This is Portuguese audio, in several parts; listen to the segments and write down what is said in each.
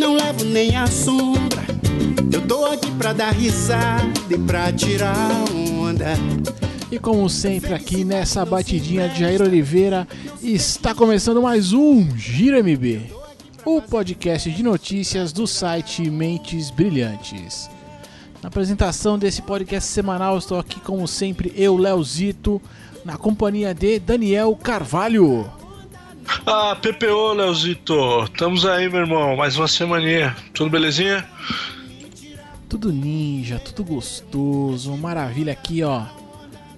não levo nem a sombra. Eu tô aqui pra dar risada e pra tirar onda. E como sempre aqui nessa batidinha de Jair Oliveira, está começando mais um Giro MB, o podcast de notícias do site Mentes Brilhantes. Na apresentação desse podcast semanal, estou aqui como sempre eu, Leozito, na companhia de Daniel Carvalho. Ah, PPO, Leozito. Estamos aí, meu irmão. Mais uma semaninha. Tudo belezinha? Tudo ninja, tudo gostoso, maravilha aqui, ó.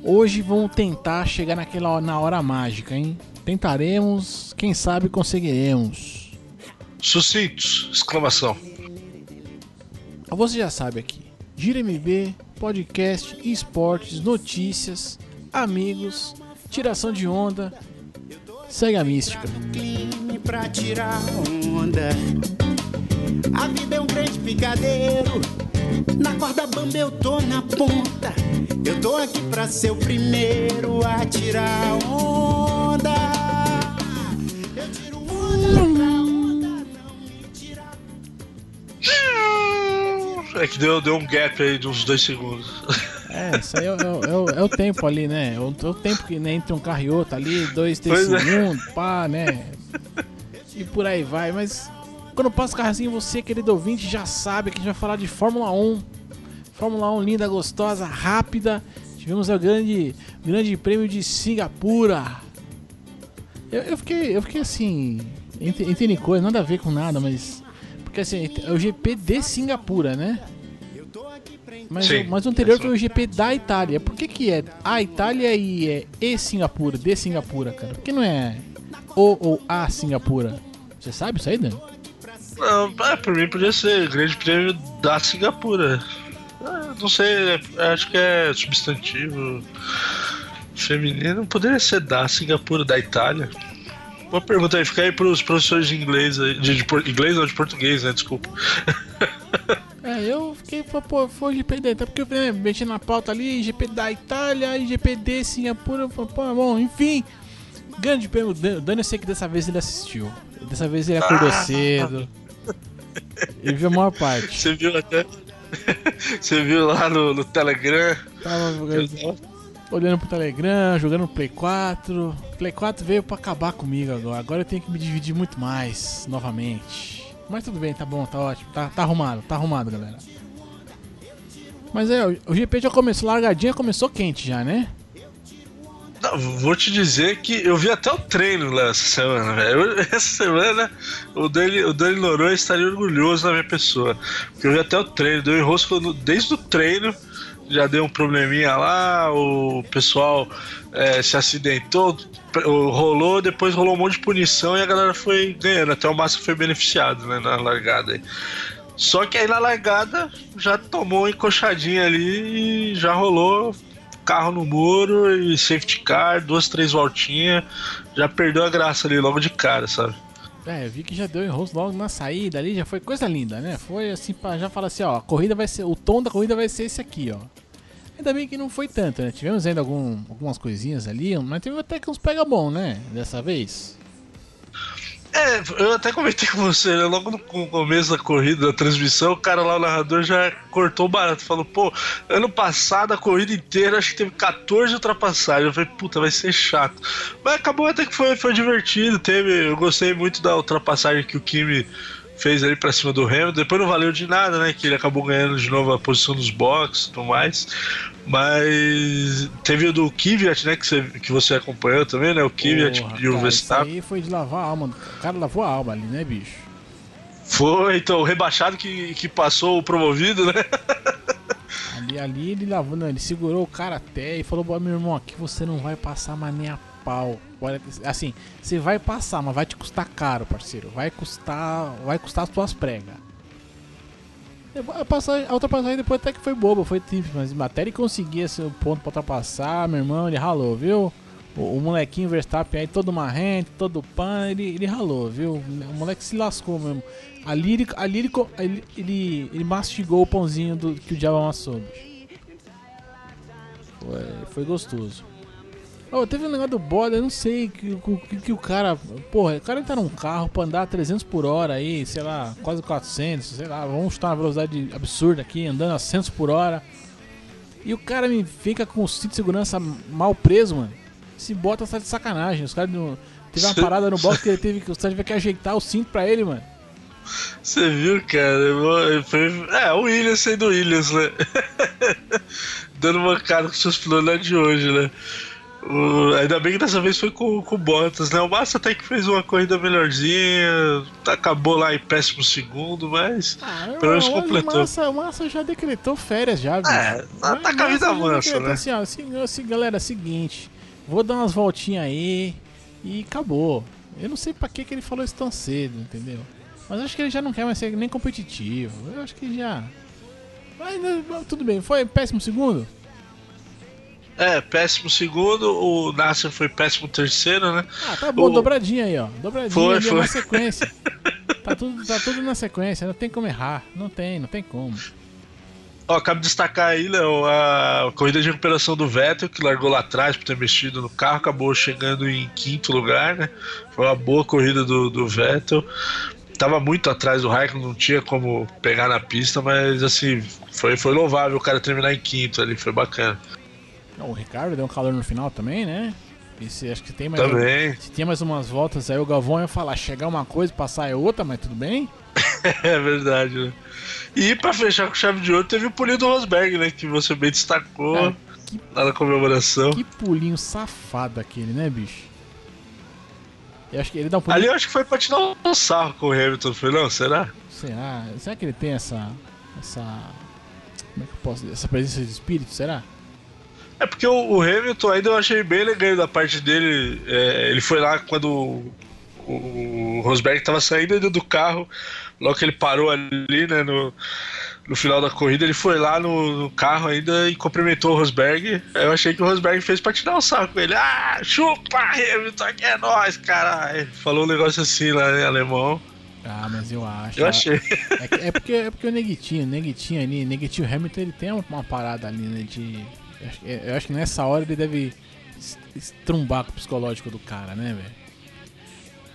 Hoje vamos tentar chegar naquela na hora mágica, hein? Tentaremos, quem sabe conseguiremos. Sucintos! Exclamação. Você já sabe aqui. Gira MB, podcast, esportes, notícias, amigos, tiração de onda. Segue a mística. Pra tirar onda. A vida é um grande picadeiro. Na corda bamba eu tô na ponta. Eu tô aqui pra ser o primeiro a tirar onda. Eu tiro onda pra onda não me tirar. É que deu, deu um gap aí de uns dois segundos. É, isso aí é, o- é o- é o tempo ali, né? É o, é o tempo que né, entre um carro e outro ali, dois, três Pois é. segundos, pá, né? E por aí vai. Mas quando passa o carro assim, você, querido ouvinte, já sabe que a gente vai falar de Fórmula 1. Fórmula 1 linda, gostosa, rápida. Tivemos o grande, grande prêmio de Singapura. Eu, eu fiquei, eu fiquei assim, entre coisa, nada a ver com nada, mas. Porque assim, é o GP de Singapura, né? Mas, Sim. o, mas o anterior foi o GP da Itália. Por que, que é a Itália e é e Singapura, de Singapura, cara? Por que não é o ou a Singapura? Você sabe isso aí, Dan? Não, é, por mim podia ser Grande Prêmio da Singapura. É, não sei, é, acho que é substantivo feminino. Poderia ser da Singapura, da Itália. Uma pergunta aí, fica aí pros professores de inglês, de, de por- inglês ou de português, né? Desculpa. É, eu fiquei, pô, pô, foi o GP da Itália, porque eu né, mexi na pauta ali, GP da Itália GP de Singapura, pô, bom, enfim. Grande prêmio, o Dani eu sei que dessa vez ele assistiu. Dessa vez ele acordou cedo. Ele viu a maior parte. Você viu até. Você viu lá no, no Telegram? Tava olhando pro Telegram, jogando Play 4. Play 4 veio pra acabar comigo agora. Agora eu tenho que me dividir muito mais, novamente. Mas tudo bem, tá bom, tá ótimo. Tá, tá arrumado, tá arrumado, galera. Mas é, o- GP já começou, largadinha começou quente já, né? Não, vou te dizer que eu vi até o treino lá essa semana, velho. Essa semana o Dani, o Dani Noronha estaria orgulhoso da minha pessoa. Porque eu vi até o treino, deu enrosco desde o treino, já deu um probleminha lá, o pessoal é, se acidentou, rolou, depois rolou um monte de punição e a galera foi ganhando. Até o Massa foi beneficiado né, na largada aí. Só que aí na largada já tomou uma encoxadinha ali e já rolou carro no muro e safety car, duas, três voltinhas, já perdeu a graça ali logo de cara, sabe? É, eu vi que já deu enrosco logo na saída ali, já foi coisa linda, né? Foi assim, pra já falar assim, ó, a corrida vai ser, o tom da corrida vai ser esse aqui, ó. Ainda bem que não foi tanto, né? Tivemos ainda algum, algumas coisinhas ali, mas teve até que uns pega bom, né? Dessa vez. É, eu até comentei com você, né? Logo no co- começo da corrida, da transmissão, o cara lá, o narrador, já cortou o barato. Falou, pô, ano passado a corrida inteira acho que teve 14 ultrapassagens. Eu falei, puta, vai ser chato. Mas acabou até que foi, foi divertido. Teve, eu gostei muito da ultrapassagem que o Kimi fez ali pra cima do Hamilton. Depois não valeu de nada, né? Que ele acabou ganhando de novo a posição dos boxes e tudo mais. Mas teve o do Kvyat, né? Que você, que você acompanhou também, né? O Kvyat Porra, e o cara, Verstappen. Isso aí foi de lavar a alma. O cara lavou a alma ali, né, bicho? Foi, então, o rebaixado que, que passou o promovido, né? Ali, ali ele lavou, não, ele segurou o cara até e falou: "Bom, meu irmão, aqui você não vai passar mais nem a pau. Olha, assim, você vai passar, mas vai te custar caro, parceiro. Vai custar, vai custar as tuas pregas. A, passagem, a ultrapassagem depois até que foi boba, foi simples, mas até ele conseguir esse ponto pra ultrapassar, meu irmão, ele ralou, viu? O, o molequinho Verstappen aí, todo marrento, todo pan, ele, ele ralou, viu? O moleque se lascou mesmo. Ali ele, ali ele, ele, ele, ele mastigou o pãozinho do, que o diabo amassou, bicho. Foi, foi gostoso. Oh, teve um negócio do Bottas, eu não sei que, que, que o cara. Porra, o cara tá num carro pra andar 300 por hora aí, sei lá, quase 400, sei lá, vamos estar uma velocidade absurda aqui, andando a 100 por hora. E o cara me fica com o cinto de segurança mal preso, mano. Esse Bottas tá de sacanagem. Os caras. Teve uma parada no box que ele teve que. Os caras tiveram que ajeitar o cinto pra ele, mano. Você viu, cara? Foi, é, o Williams sendo o Williams, né? Dando uma cara com seus planos de hoje, né? O, ainda bem que dessa vez foi com, com o Bottas, né? O Massa até que fez uma corrida melhorzinha, acabou lá em péssimo segundo, mas Ah, pelo menos o completou. Massa, o Massa já decretou férias já, bicho. É, tá- com a vida mansa, né? Assim, ó, assim, assim, galera, é seguinte, vou dar umas voltinhas aí e acabou. Eu não sei pra que, que ele falou isso tão cedo, entendeu? Mas acho que ele já não quer mais ser nem competitivo. Eu acho que já. Mas né, tudo bem, foi péssimo segundo? É, péssimo segundo, o Nasser foi péssimo terceiro, né? Ah, tá bom, O- dobradinha aí, ó. Dobradinha Foi, foi. na sequência. tá, tudo, tá tudo na sequência, não tem como errar. Não tem, não tem como. Ó, cabe destacar aí, Léo, a corrida de recuperação do Vettel, que largou lá atrás por ter mexido no carro, acabou chegando em quinto lugar, né? Foi uma boa corrida do, do Vettel. Tava muito atrás do Raikkonen, não tinha como pegar na pista, mas assim, foi, foi louvável o cara terminar em quinto ali, foi bacana. O Ricardo deu um calor no final também, né? E se, acho que tem mais, Também. se tinha mais umas voltas aí, o Galvão ia falar, chegar uma coisa, passar é outra, mas tudo bem. É verdade, né? E pra fechar com chave de ouro, teve o pulinho do Rosberg, né? Que você bem destacou Cara, que, lá na comemoração. que pulinho safado aquele, né, bicho? Eu acho que ele dá um pulinho. Ali eu acho que foi pra tirar um sarro com o Hamilton, foi não? Será? Será? Será que ele tem essa. Essa. Como é que eu posso dizer? Essa presença de espírito, será? É porque o, o Hamilton ainda eu achei bem legal da parte dele. é, ele foi lá quando o, o Rosberg tava saindo do carro, logo que ele parou ali, né, no, no final da corrida, ele foi lá no, no carro ainda e cumprimentou o Rosberg. Eu achei que o Rosberg fez pra tirar um saco com ele. Ah, chupa, Hamilton, aqui é nóis, caralho. Falou um negócio assim lá em alemão. Ah, mas eu acho. Eu achei. É, é porque, é porque o Neguitinho, o Neguitinho ali, Neguitinho Hamilton, ele tem uma, uma parada ali, né? De. Eu acho, que- nessa hora ele deve es- estrumbar com o psicológico do cara, né, velho?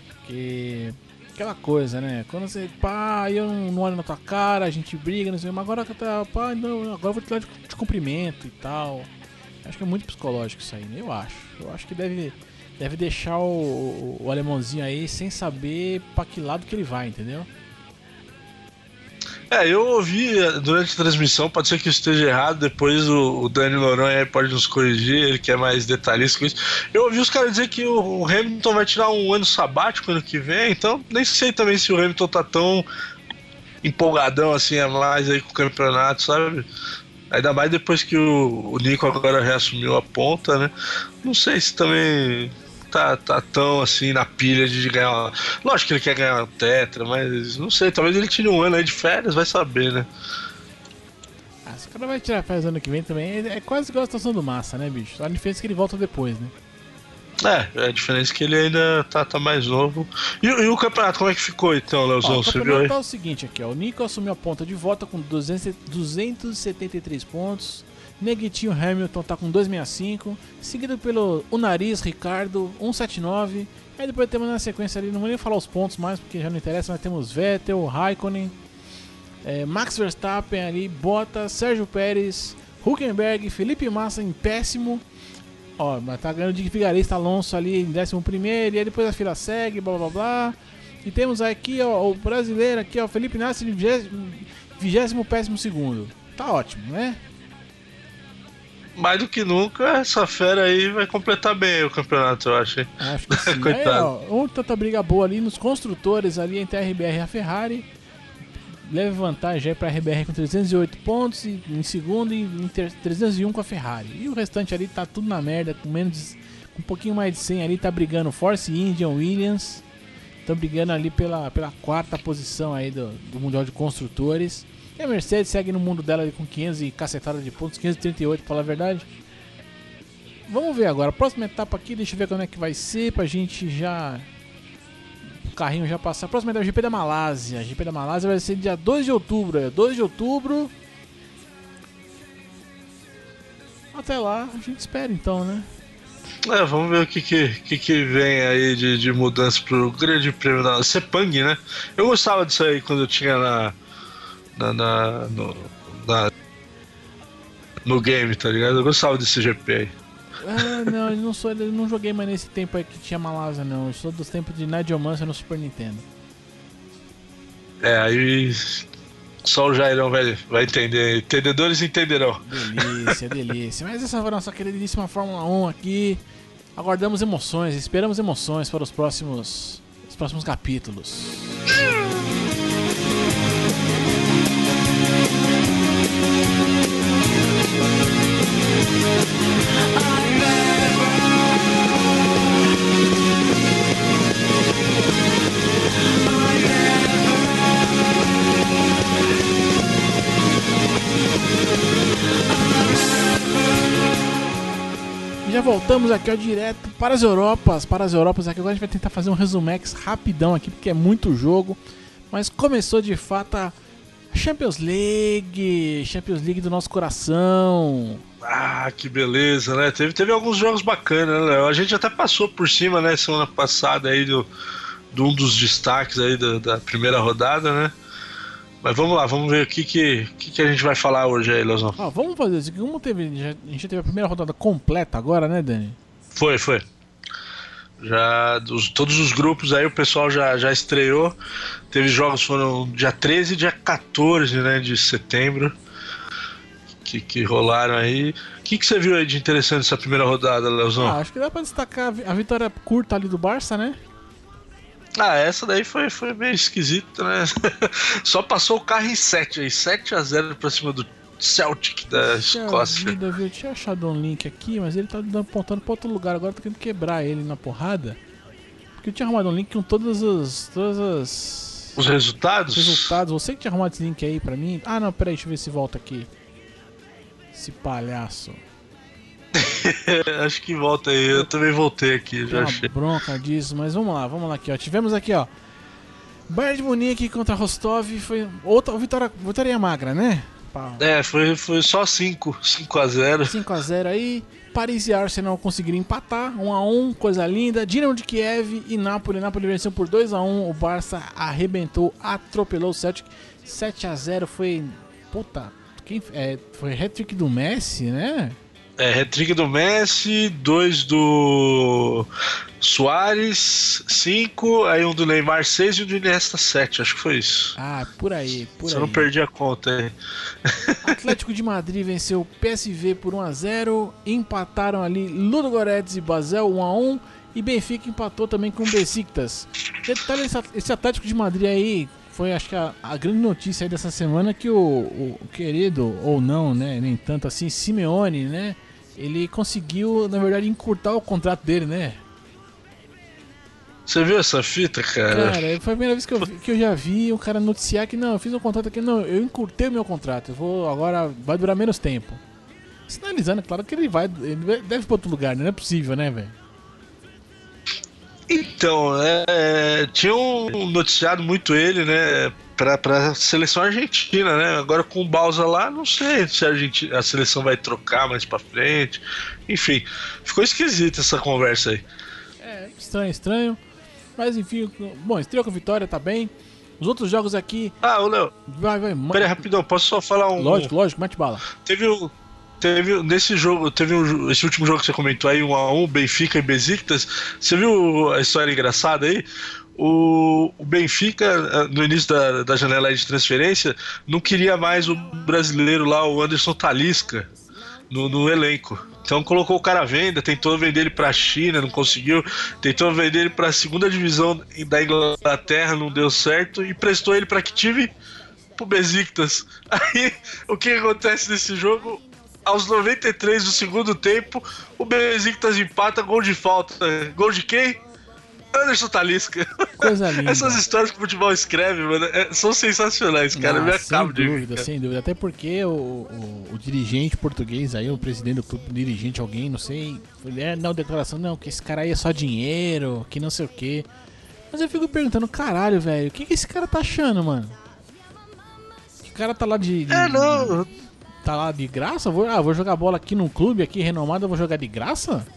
Porque. Aquela coisa, né? Quando você. Pá, eu não, não olho na tua cara, a gente briga, não sei, mas agora que tá. Pá, não, agora eu vou te dar de, de cumprimento e tal. Acho que é muito psicológico isso aí, né? Eu acho. Eu acho que deve. Deve deixar o, o, o alemãozinho aí sem saber pra que lado que ele vai, entendeu? É, eu ouvi durante a transmissão, pode ser que eu esteja errado, depois o, o Dani Noronha pode nos corrigir, ele que é mais detalhista com isso. Eu ouvi os caras dizer que o, o Hamilton vai tirar um ano sabático ano que vem, então nem sei também se o Hamilton tá tão empolgadão assim a mais aí com o campeonato, sabe? Ainda mais depois que o, o Nico agora reassumiu a ponta, né? Não sei se também tá, tá tão assim na pilha de ganhar. Uma... Lógico que ele quer ganhar uma tetra, mas não sei, talvez ele tire um ano aí de férias, vai saber, né? Ah, se o cara vai tirar férias ano que vem também, é é quase igual a situação do Massa, né, bicho? A diferença é que ele volta depois, né? É, a diferença é que ele ainda tá, tá mais novo. E, e o campeonato, como é que ficou então, Ó, Leozão? o Você viu campeonato aí? tá o seguinte aqui, ó. O Nico assumiu a ponta de volta com 200, 273 pontos. Neguitinho Hamilton tá com 265. Seguido pelo O Nariz Ricardo, 179. Aí depois temos na sequência ali, não vou nem falar os pontos mais porque já não interessa, mas temos Vettel, Raikkonen, eh, Max Verstappen ali, Bottas, Sérgio Pérez, Huckenberg, Felipe Massa em péssimo. Ó, mas tá ganhando de Vigarista Alonso ali em 11 primeiro, e aí depois a fila segue, blá blá blá. E temos aqui ó, o brasileiro aqui, ó, Felipe Nasser em 20 péssimo segundo. Tá ótimo, né? Mais do que nunca, essa fera aí vai completar bem o campeonato, eu acho. Acho que sim. aí, Coitado. ó, outra tanta briga boa ali nos construtores ali entre a RBR e a Ferrari. Leve vantagem aí pra RBR com 308 pontos e, em segundo e em ter- 301 com a Ferrari. E o restante ali tá tudo na merda, com menos com um pouquinho mais de 100 ali tá brigando Force Indian Williams. Estão brigando ali pela, pela quarta posição aí do, do Mundial de Construtores. E a Mercedes segue no mundo dela com 500 e cacetada de pontos, 538 pra falar a verdade. Vamos ver agora, a próxima etapa aqui, deixa eu ver quando é que vai ser pra gente já. O carrinho já passar. A próxima etapa é o GP da Malásia. GP da Malásia vai ser dia 2 de outubro. É 2 de outubro. Até lá, a gente espera então, né? É, vamos ver o que, que, que, que vem aí de, de mudança pro grande prêmio da Sepang, né? Eu gostava disso aí quando eu tinha na. Na, na no, na, no game, tá ligado? Eu gostava desse GP aí. Ah, não, eu não, sou, eu não joguei mais nesse tempo aí que tinha Malásia, não. Eu sou dos tempos de Nadiomancer no Super Nintendo. É, aí só o Jairão vai, vai entender. Entendedores entenderão. Delícia, delícia. Mas essa foi a nossa queridíssima Fórmula 1 aqui. Aguardamos emoções, esperamos emoções para os próximos, os próximos capítulos. Já voltamos aqui ó, direto para as Europas, para as Europas aqui. Agora a gente vai tentar fazer um resumex rapidão aqui, porque é muito jogo. Mas começou de fato a Champions League, Champions League do nosso coração. Ah, que beleza, né? Teve, teve alguns jogos bacanas, né? A gente até passou por cima, né, semana passada aí do, de um dos destaques aí da primeira rodada, né? Mas vamos lá, vamos ver o que, que, que, que a gente vai falar hoje aí, Leozão. Ah, vamos fazer isso. Como teve, a gente teve a primeira rodada completa agora, né, Dani? Foi, foi. Já dos, todos os grupos aí o pessoal já, já estreou. Teve jogos foram dia 13 e dia 14 né, de setembro que, que rolaram aí. O que, que você viu aí de interessante nessa primeira rodada, Leozão? Ah, acho que dá pra destacar a vitória curta ali do Barça, né? Ah, essa daí foi, foi meio esquisita, né? Só passou o carro em 7 aí, 7 a 0 pra cima do Celtic da Escócia. Vida? Eu tinha achado um link aqui, mas ele tá apontando pra outro lugar. Agora eu tô querendo quebrar ele na porrada. Porque eu tinha arrumado um link com todas as. Todas as. Os resultados? Os resultados. Você que tinha arrumado esse link aí pra mim. Ah, não, peraí, deixa eu ver se volta aqui. Esse palhaço. Acho que volta aí, eu também voltei aqui, já Tem achei. uma bronca disso, mas vamos lá, vamos lá aqui, ó. Tivemos aqui, ó. Bayern de Munique contra Rostov, foi outra vitória, vitória magra, né? É, foi, foi só 5, 5 a 0 5x0 aí. Paris e Arsenal conseguiram empatar, 1x1, coisa linda. Dinamo de Kiev e Napoli. Napoli venceu por 2x1. O Barça arrebentou, atropelou o Celtic. 7x0 foi. Puta, quem, é, foi hat-trick do Messi, né? É, hat-trick do Messi, dois do Soares, 5, aí um do Neymar 6 e um do Iniesta 7, acho que foi isso. Ah, por aí, por Se aí. não perdi a conta aí. Atlético de Madrid venceu o PSV por 1x0. Empataram ali Ludogorets e Basel 1x1. E Benfica empatou também com o Besiktas. Detalhe, esse- Atlético de Madrid aí foi, acho que, a, a grande notícia aí dessa semana que o- o querido, ou não, né, nem tanto assim, Simeone, né, ele conseguiu, na verdade, encurtar o contrato dele, né? Você viu essa fita, cara? Cara, foi a primeira vez que eu, vi- que eu já vi um cara noticiar que não, eu fiz um contrato aqui, não, eu encurtei o meu contrato, eu vou agora, vai durar menos tempo. Sinalizando, claro que ele vai, ele deve ir pra outro lugar, né? não é possível, né, velho? Então, é, tinha um noticiado muito ele, né, pra, pra seleção argentina, né? Agora com o Balsa lá, não sei se a, Argentina, a seleção vai trocar mais pra frente. Enfim, ficou esquisita essa conversa aí. É, estranho, estranho. Mas enfim, bom, estreou com vitória, tá bem. Os outros jogos aqui, Ah, ô Léo, vai, vai, pera rapidão, posso só falar um. Lógico, lógico, mete bala. Teve um. Teve, nesse jogo, teve um, esse último jogo que você comentou aí, um a um, Benfica e Besiktas. Você viu a história engraçada aí? O, o Benfica, eh, no início da, da janela de transferência, não queria mais o brasileiro lá, o Anderson Talisca, no, no elenco. Então colocou o cara à venda, tentou vender ele pra China, não conseguiu. Tentou vender ele pra segunda divisão da Inglaterra, não deu certo. E prestou ele pra que time? Pro Besiktas. Aí, o que acontece nesse jogo? Aos 93 do segundo tempo, o Besiktas empata, gol de falta. Gol de quem? Anderson Talisca. Coisa linda. Essas histórias que o futebol escreve, mano, é- são sensacionais, cara. Ah, Me sem acabo de rir, dúvida, cara. sem dúvida. Até porque o, o, o dirigente português aí, o presidente do clube, dirigente, alguém, não sei, ele é, não, declaração, não, que esse cara aí é só dinheiro, que não sei o quê. Mas eu fico perguntando, caralho, velho, o que, que esse cara tá achando, mano? Que cara tá lá de. de- É, não. Tá lá de graça? Vou, ah, vou jogar bola aqui num clube aqui renomado, eu vou jogar de graça?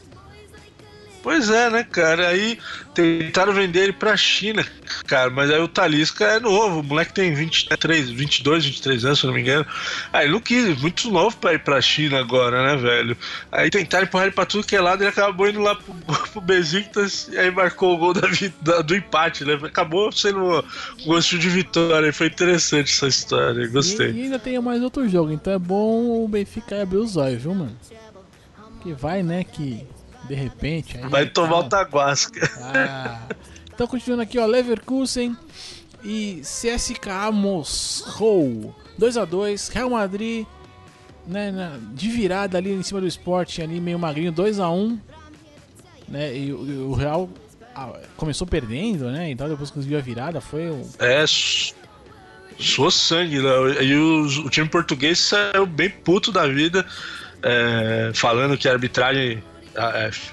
Pois é, né, cara? Aí tentaram vender ele pra China, cara, mas aí o Talisca é novo, o moleque tem 23, 22, 23 anos, se não me engano. Aí ele não quis, muito novo pra ir pra China agora, né, velho? Aí tentaram empurrar ele pra tudo que é lado ele acabou indo lá pro, pro Besiktas e aí marcou o gol da, da, do empate, né? Acabou sendo um gosto de vitória, foi interessante essa história, gostei. E, e ainda tem mais outro jogo, então é bom o Benfica abrir os olhos, viu, mano? Que vai, né, que de repente. Aí, Vai tomar o Taguasca. Ah. Então, continuando aqui, ó. Leverkusen e CSKA Moscou. 2x2. Real Madrid né, de virada ali em cima do esporte, ali meio magrinho. 2x1. Né, e, o Real ah, começou perdendo, né? Então depois conseguiu a virada. Foi o. É. Sou sangue, né? E o, o time português saiu bem puto da vida. É, falando que a arbitragem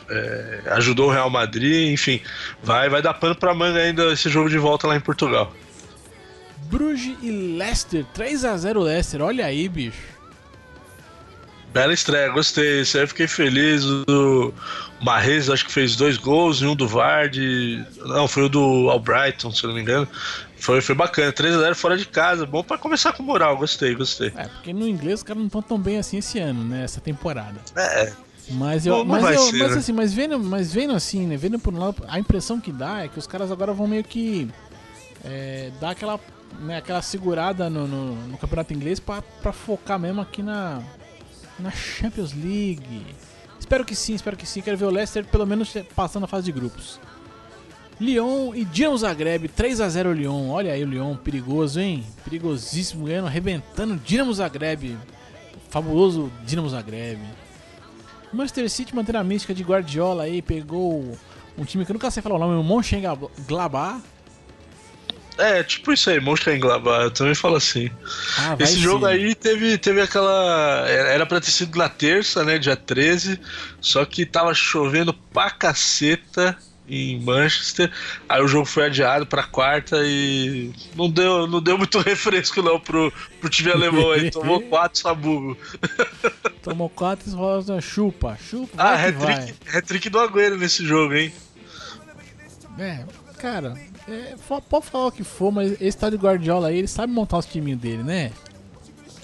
é, ajudou o Real Madrid, enfim, vai, vai dar pano pra manga ainda esse jogo de volta lá em Portugal. Bruges e Leicester, 3 a 0 Leicester, olha aí, bicho. Bela estreia, gostei. Isso aí eu fiquei feliz. O Marrez acho que fez dois gols e um do Vard. Não, foi o do Albrighton, se não me engano. Foi, foi bacana, 3x0 fora de casa. Bom para começar com moral, gostei, gostei. É, porque no inglês os caras não estão tão bem assim esse ano, né? Essa temporada. É, mas eu, mas, eu ser, mas né? assim, mas vendo, mas vendo assim, né? Vendo por um lado, a impressão que dá é que os caras agora vão meio que é, dar aquela, né, aquela segurada no, no, no campeonato inglês para focar mesmo aqui na, na Champions League. Espero que sim, espero que sim. Quero ver o Leicester pelo menos passando a fase de grupos. Lyon e Dinamo Zagreb, 3 a 0 Lyon. Olha aí o Lyon, perigoso, hein? Perigosíssimo, ganhando, arrebentando Dinamo Zagreb. Fabuloso Dinamo Zagreb. Manchester City mantendo a mística de Guardiola aí, pegou um time que eu nunca sei falar o nome, o Mönchengladbach. É, tipo isso aí, Mönchengladbach, eu também falo assim. Ah, Esse jogo aí teve, teve aquela... Era pra ter sido na terça, né, dia 13, só que tava chovendo pra caceta em Manchester. Aí o jogo foi adiado para quarta e não deu, não deu muito refresco não pro, pro time alemão aí. Tomou quatro sabugo. Tomou quatro e chupa, chupa. Ah, hat-trick do Agüero nesse jogo, hein? É, cara, é, pode falar o que for, mas esse tal de Guardiola aí, ele sabe montar os timinhos dele, né?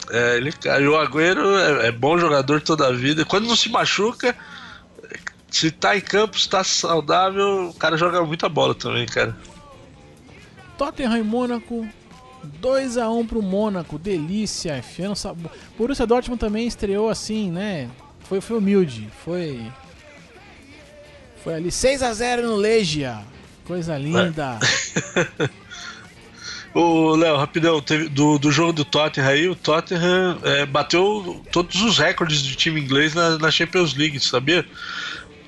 É, ele, o Agüero é, é bom jogador toda a vida. Quando não se machuca, se tá em campo, se tá saudável, o cara joga muita bola também, cara. Tottenham e Mônaco, 2x1 pro Mônaco, delícia, enfiando sabor. Borussia Dortmund também estreou assim, né? Foi, foi humilde, foi. Foi ali 6x0 no Legia, coisa linda. Ô, Léo, rapidão, teve, do, do jogo do Tottenham aí, o Tottenham é, bateu todos os recordes de time inglês na, na Champions League, sabia?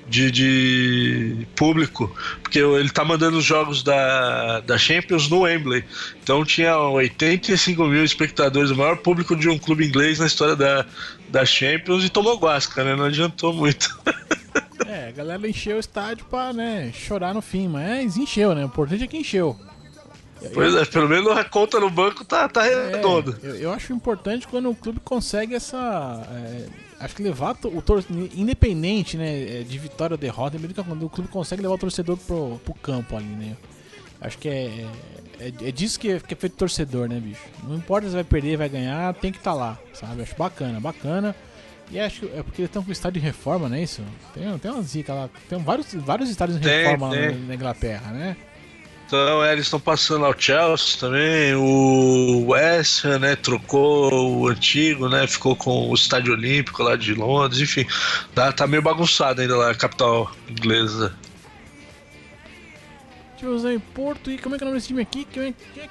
De, de, público, porque ele tá mandando os jogos da, da Champions no Wembley. Então tinha 85 mil espectadores, o maior público de um clube inglês na história da, da Champions e tomou guasca, né? Não adiantou muito. é, a galera encheu o estádio pra né, chorar no fim, mas encheu, né? O importante é que encheu. Pois é, pelo menos a conta no banco tá, tá redonda. É, eu, eu, acho importante quando o clube consegue essa. É, acho que levar o torcedor, independente né, é, de vitória ou derrota, mesmo quando o clube consegue levar o torcedor pro, pro campo ali, né? Acho que é, é, é disso que é, que é feito torcedor, né, bicho? Não importa se vai perder, vai ganhar, tem que estar tá lá, sabe? Acho bacana, bacana. E acho que é porque eles estão com o estádio de reforma, não é isso? Tem, tem uma zica lá. Tem vários, vários estádios de reforma tem. Na, na Inglaterra, né? Então, é, eles estão passando ao Chelsea também. O West Ham, né, trocou o antigo, né, ficou com o Estádio Olímpico lá de Londres. Enfim, tá, tá meio bagunçado ainda lá, a capital inglesa. Deixa eu usar em Porto. E como é que é o nome desse time aqui? Que é, que é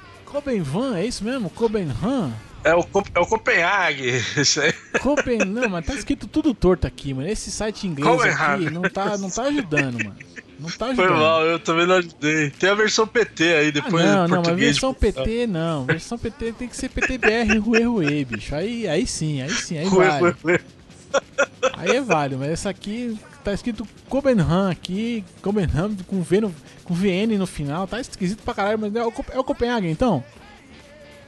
é isso mesmo? Copenhagen? É o, é o Copenhague, isso aí. Copen... Não, mas tá escrito tudo torto aqui, mano. Esse site inglês aqui não tá, não tá ajudando, mano. Não tá ajudando. Foi mal, eu também não ajudei. Tem a versão PT aí, depois ah, Não, não, mas versão PT não. Versão PT tem que ser PTBR Rue Rue, bicho. Aí, aí sim, aí sim, aí Rue, vale. Rue, Aí é válido, mas essa aqui tá escrito Copenhagen aqui, Copenhagen com, v no, com VN no final, tá esquisito pra caralho, mas é o, é o Copenhagen então?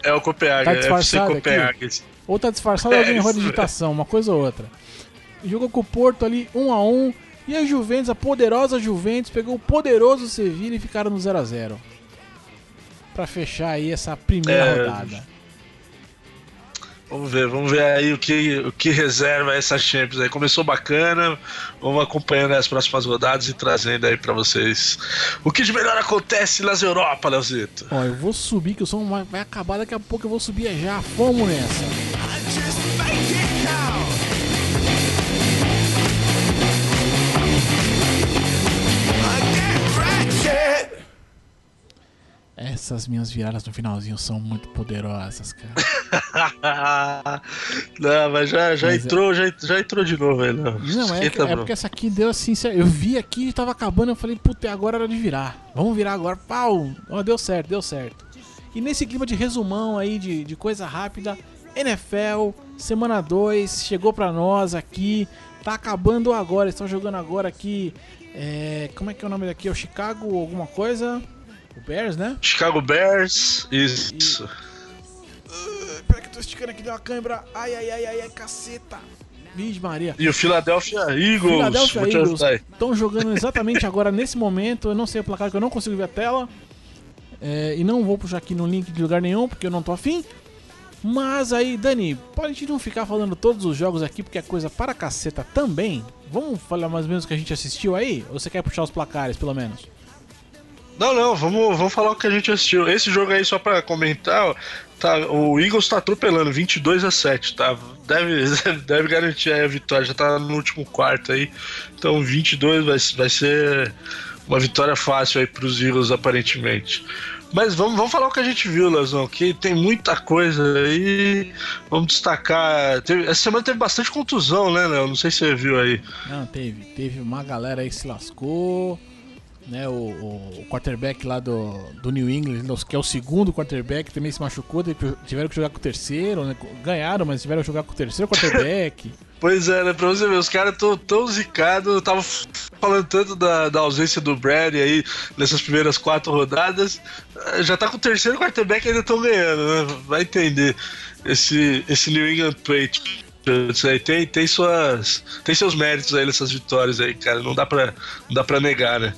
É o Copenhagen, tá disfarçado é Copenhagen. Ou tá disfarçado ou alguém errou a digitação, uma coisa ou outra. Jogou com o Porto ali, 1 um a 1 um, E a Juventus, a poderosa Juventus, pegou o poderoso Sevilla e ficaram no 0 a 0 Pra fechar aí essa primeira É. rodada. Vamos ver, vamos ver aí o que, o que reserva essa Champions aí. Começou bacana, vamos acompanhando as próximas rodadas e trazendo aí pra vocês o que de melhor acontece nas Europa, Leozito. Ó, eu vou subir, que o som vai vai acabar daqui a pouco, eu vou subir já. Vamos nessa. Essas minhas viradas no finalzinho são muito poderosas, cara. Não, mas já, já Mas é- entrou, já, já entrou de novo aí, não. Não, é, Esquenta, é porque essa aqui deu assim. Eu vi aqui e tava acabando. Eu falei, puta, agora era de virar. Vamos virar agora. Pau! Ó, deu certo, deu certo. E nesse clima de resumão aí, de, de coisa rápida, NFL, semana 2, chegou pra nós aqui. Tá acabando agora. Estão jogando agora aqui. é, como é que é o nome daqui? É o Chicago alguma coisa? O Bears, né? Chicago Bears, isso. Peraí que eu tô esticando aqui, deu uma câimbra. Ai, ai, ai, ai, ai, caceta. Vixe, Maria. E o Philadelphia Eagles. Philadelphia Eagles estão jogando exatamente agora nesse momento. Eu não sei o placar que eu não consigo ver a tela. É, e não vou puxar aqui no link de lugar nenhum porque eu não tô afim. Mas aí, Dani, pode não ficar falando todos os jogos aqui porque é coisa para caceta também. Vamos falar mais ou menos o que a gente assistiu aí? Ou você quer puxar os placares, pelo menos? Não, não, vamos, vamos falar o que a gente assistiu. Esse jogo aí, só pra comentar, tá, o Eagles tá atropelando 22 a 7, tá? Deve, deve garantir a vitória, já tá no último quarto aí. Então 22 vai, vai ser uma vitória fácil aí pros Eagles, aparentemente. Mas vamos, vamos falar o que a gente viu, Lazão, que tem muita coisa aí. Vamos destacar. teve- essa semana teve bastante contusão, né, Léo? Não sei se você viu aí. Não, teve. Teve uma galera aí que se lascou. Né, o, o- quarterback lá do, do New England, que é o segundo quarterback, também se machucou. Tiveram que jogar com o terceiro, né? Ganharam, mas tiveram que jogar com o terceiro quarterback. Pois é, né? Pra você ver, os caras tão, tão zicados. Eu tava falando tanto da, da ausência do Brady aí nessas primeiras quatro rodadas. eh, Já tá com o terceiro quarterback e ainda estão ganhando, né? Vai entender. Esse, esse New England Patriots aí tem, tem, suas, tem seus méritos aí nessas vitórias aí, cara. Não dá pra, não dá pra negar, né?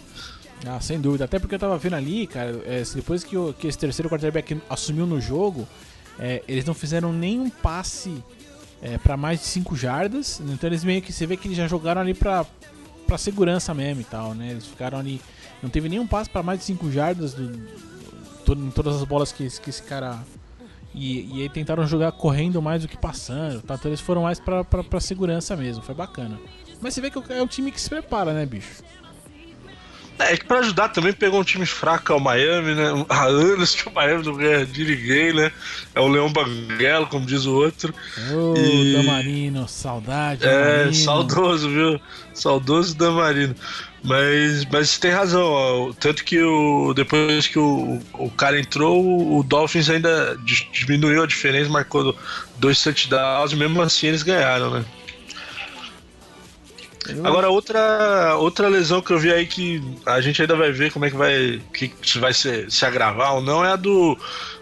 Ah, sem dúvida. Até porque eu tava vendo ali, cara, é, depois que, o- que esse terceiro quarterback assumiu no jogo, é, eles não fizeram nenhum passe é, para mais de 5 jardas. Então eles meio que você vê que eles já jogaram ali pra, pra segurança mesmo e tal, né? Eles ficaram ali. Não teve nenhum passe para mais de 5 jardas do, em todas as bolas que, que esse cara. E, e aí tentaram jogar correndo mais do que passando. Tá? Então eles foram mais pra, pra, pra segurança mesmo. Foi bacana. Mas você vê que é um time que se prepara, né, bicho? É que pra ajudar também pegou um time fraco, é o Miami, né? Há anos que o Miami não ganha de ninguém, né? É o Leão Banguelo, como diz o outro. Ô, E- Damarino, saudade. É, saudoso, viu? Saudoso Damarino. Mas, mas você tem razão, ó. Tanto que o, depois que o, o cara entrou, o Dolphins ainda di- diminuiu a diferença, marcou dois touchdowns, mesmo assim eles ganharam, né? Agora, outra, outra lesão que eu vi aí que a gente ainda vai ver como é que vai. Que, se vai se, se agravar ou não é a do,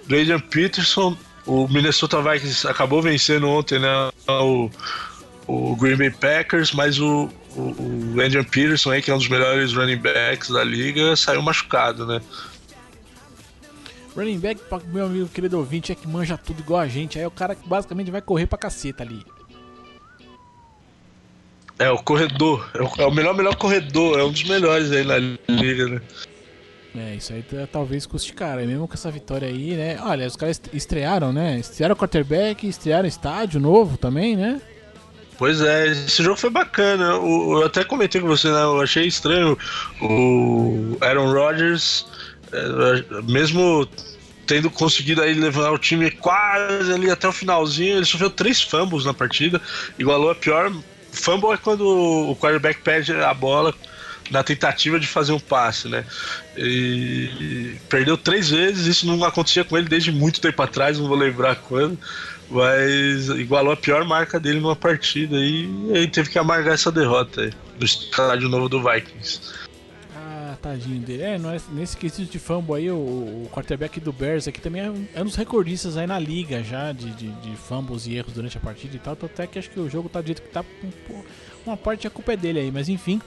do Adrian Peterson. O Minnesota Vikings acabou vencendo ontem, né? O, o Green Bay Packers, mas o, o, o Adrian Peterson aí, que é um dos melhores running backs da liga, saiu machucado, né? Running back, meu amigo querido ouvinte, é que manja tudo igual a gente. Aí é o cara que basicamente vai correr pra caceta ali. É, o corredor. É o, é o melhor, melhor corredor. É um dos melhores aí na liga, né? É, isso aí tá- talvez custe caro. E mesmo com essa vitória aí, né? Olha, os caras est- estrearam, né? Estrearam o quarterback, estrearam estádio novo também, né? Pois é, esse jogo foi bacana. O- eu até comentei com você, né? Eu achei estranho o Aaron Rodgers, é, mesmo tendo conseguido aí levar o time quase ali até o finalzinho, ele sofreu três fumbles na partida, igualou a pior. Fumble é quando o quarterback perde a bola na tentativa de fazer um passe, né? E, perdeu três vezes, isso não acontecia com ele desde muito tempo atrás, não vou lembrar quando. Mas igualou a pior marca dele numa partida e ele teve que amargar essa derrota aí, no estádio novo do Vikings. Tadinho dele. É, é- nesse quesito de fumble aí, o, o quarterback do Bears aqui também é é um dos recordistas aí na liga já de, de, de fumbles e erros durante a partida e tal. Até que acho que o jogo tá do jeito que tá. um Uma parte a culpa é dele aí, mas enfim.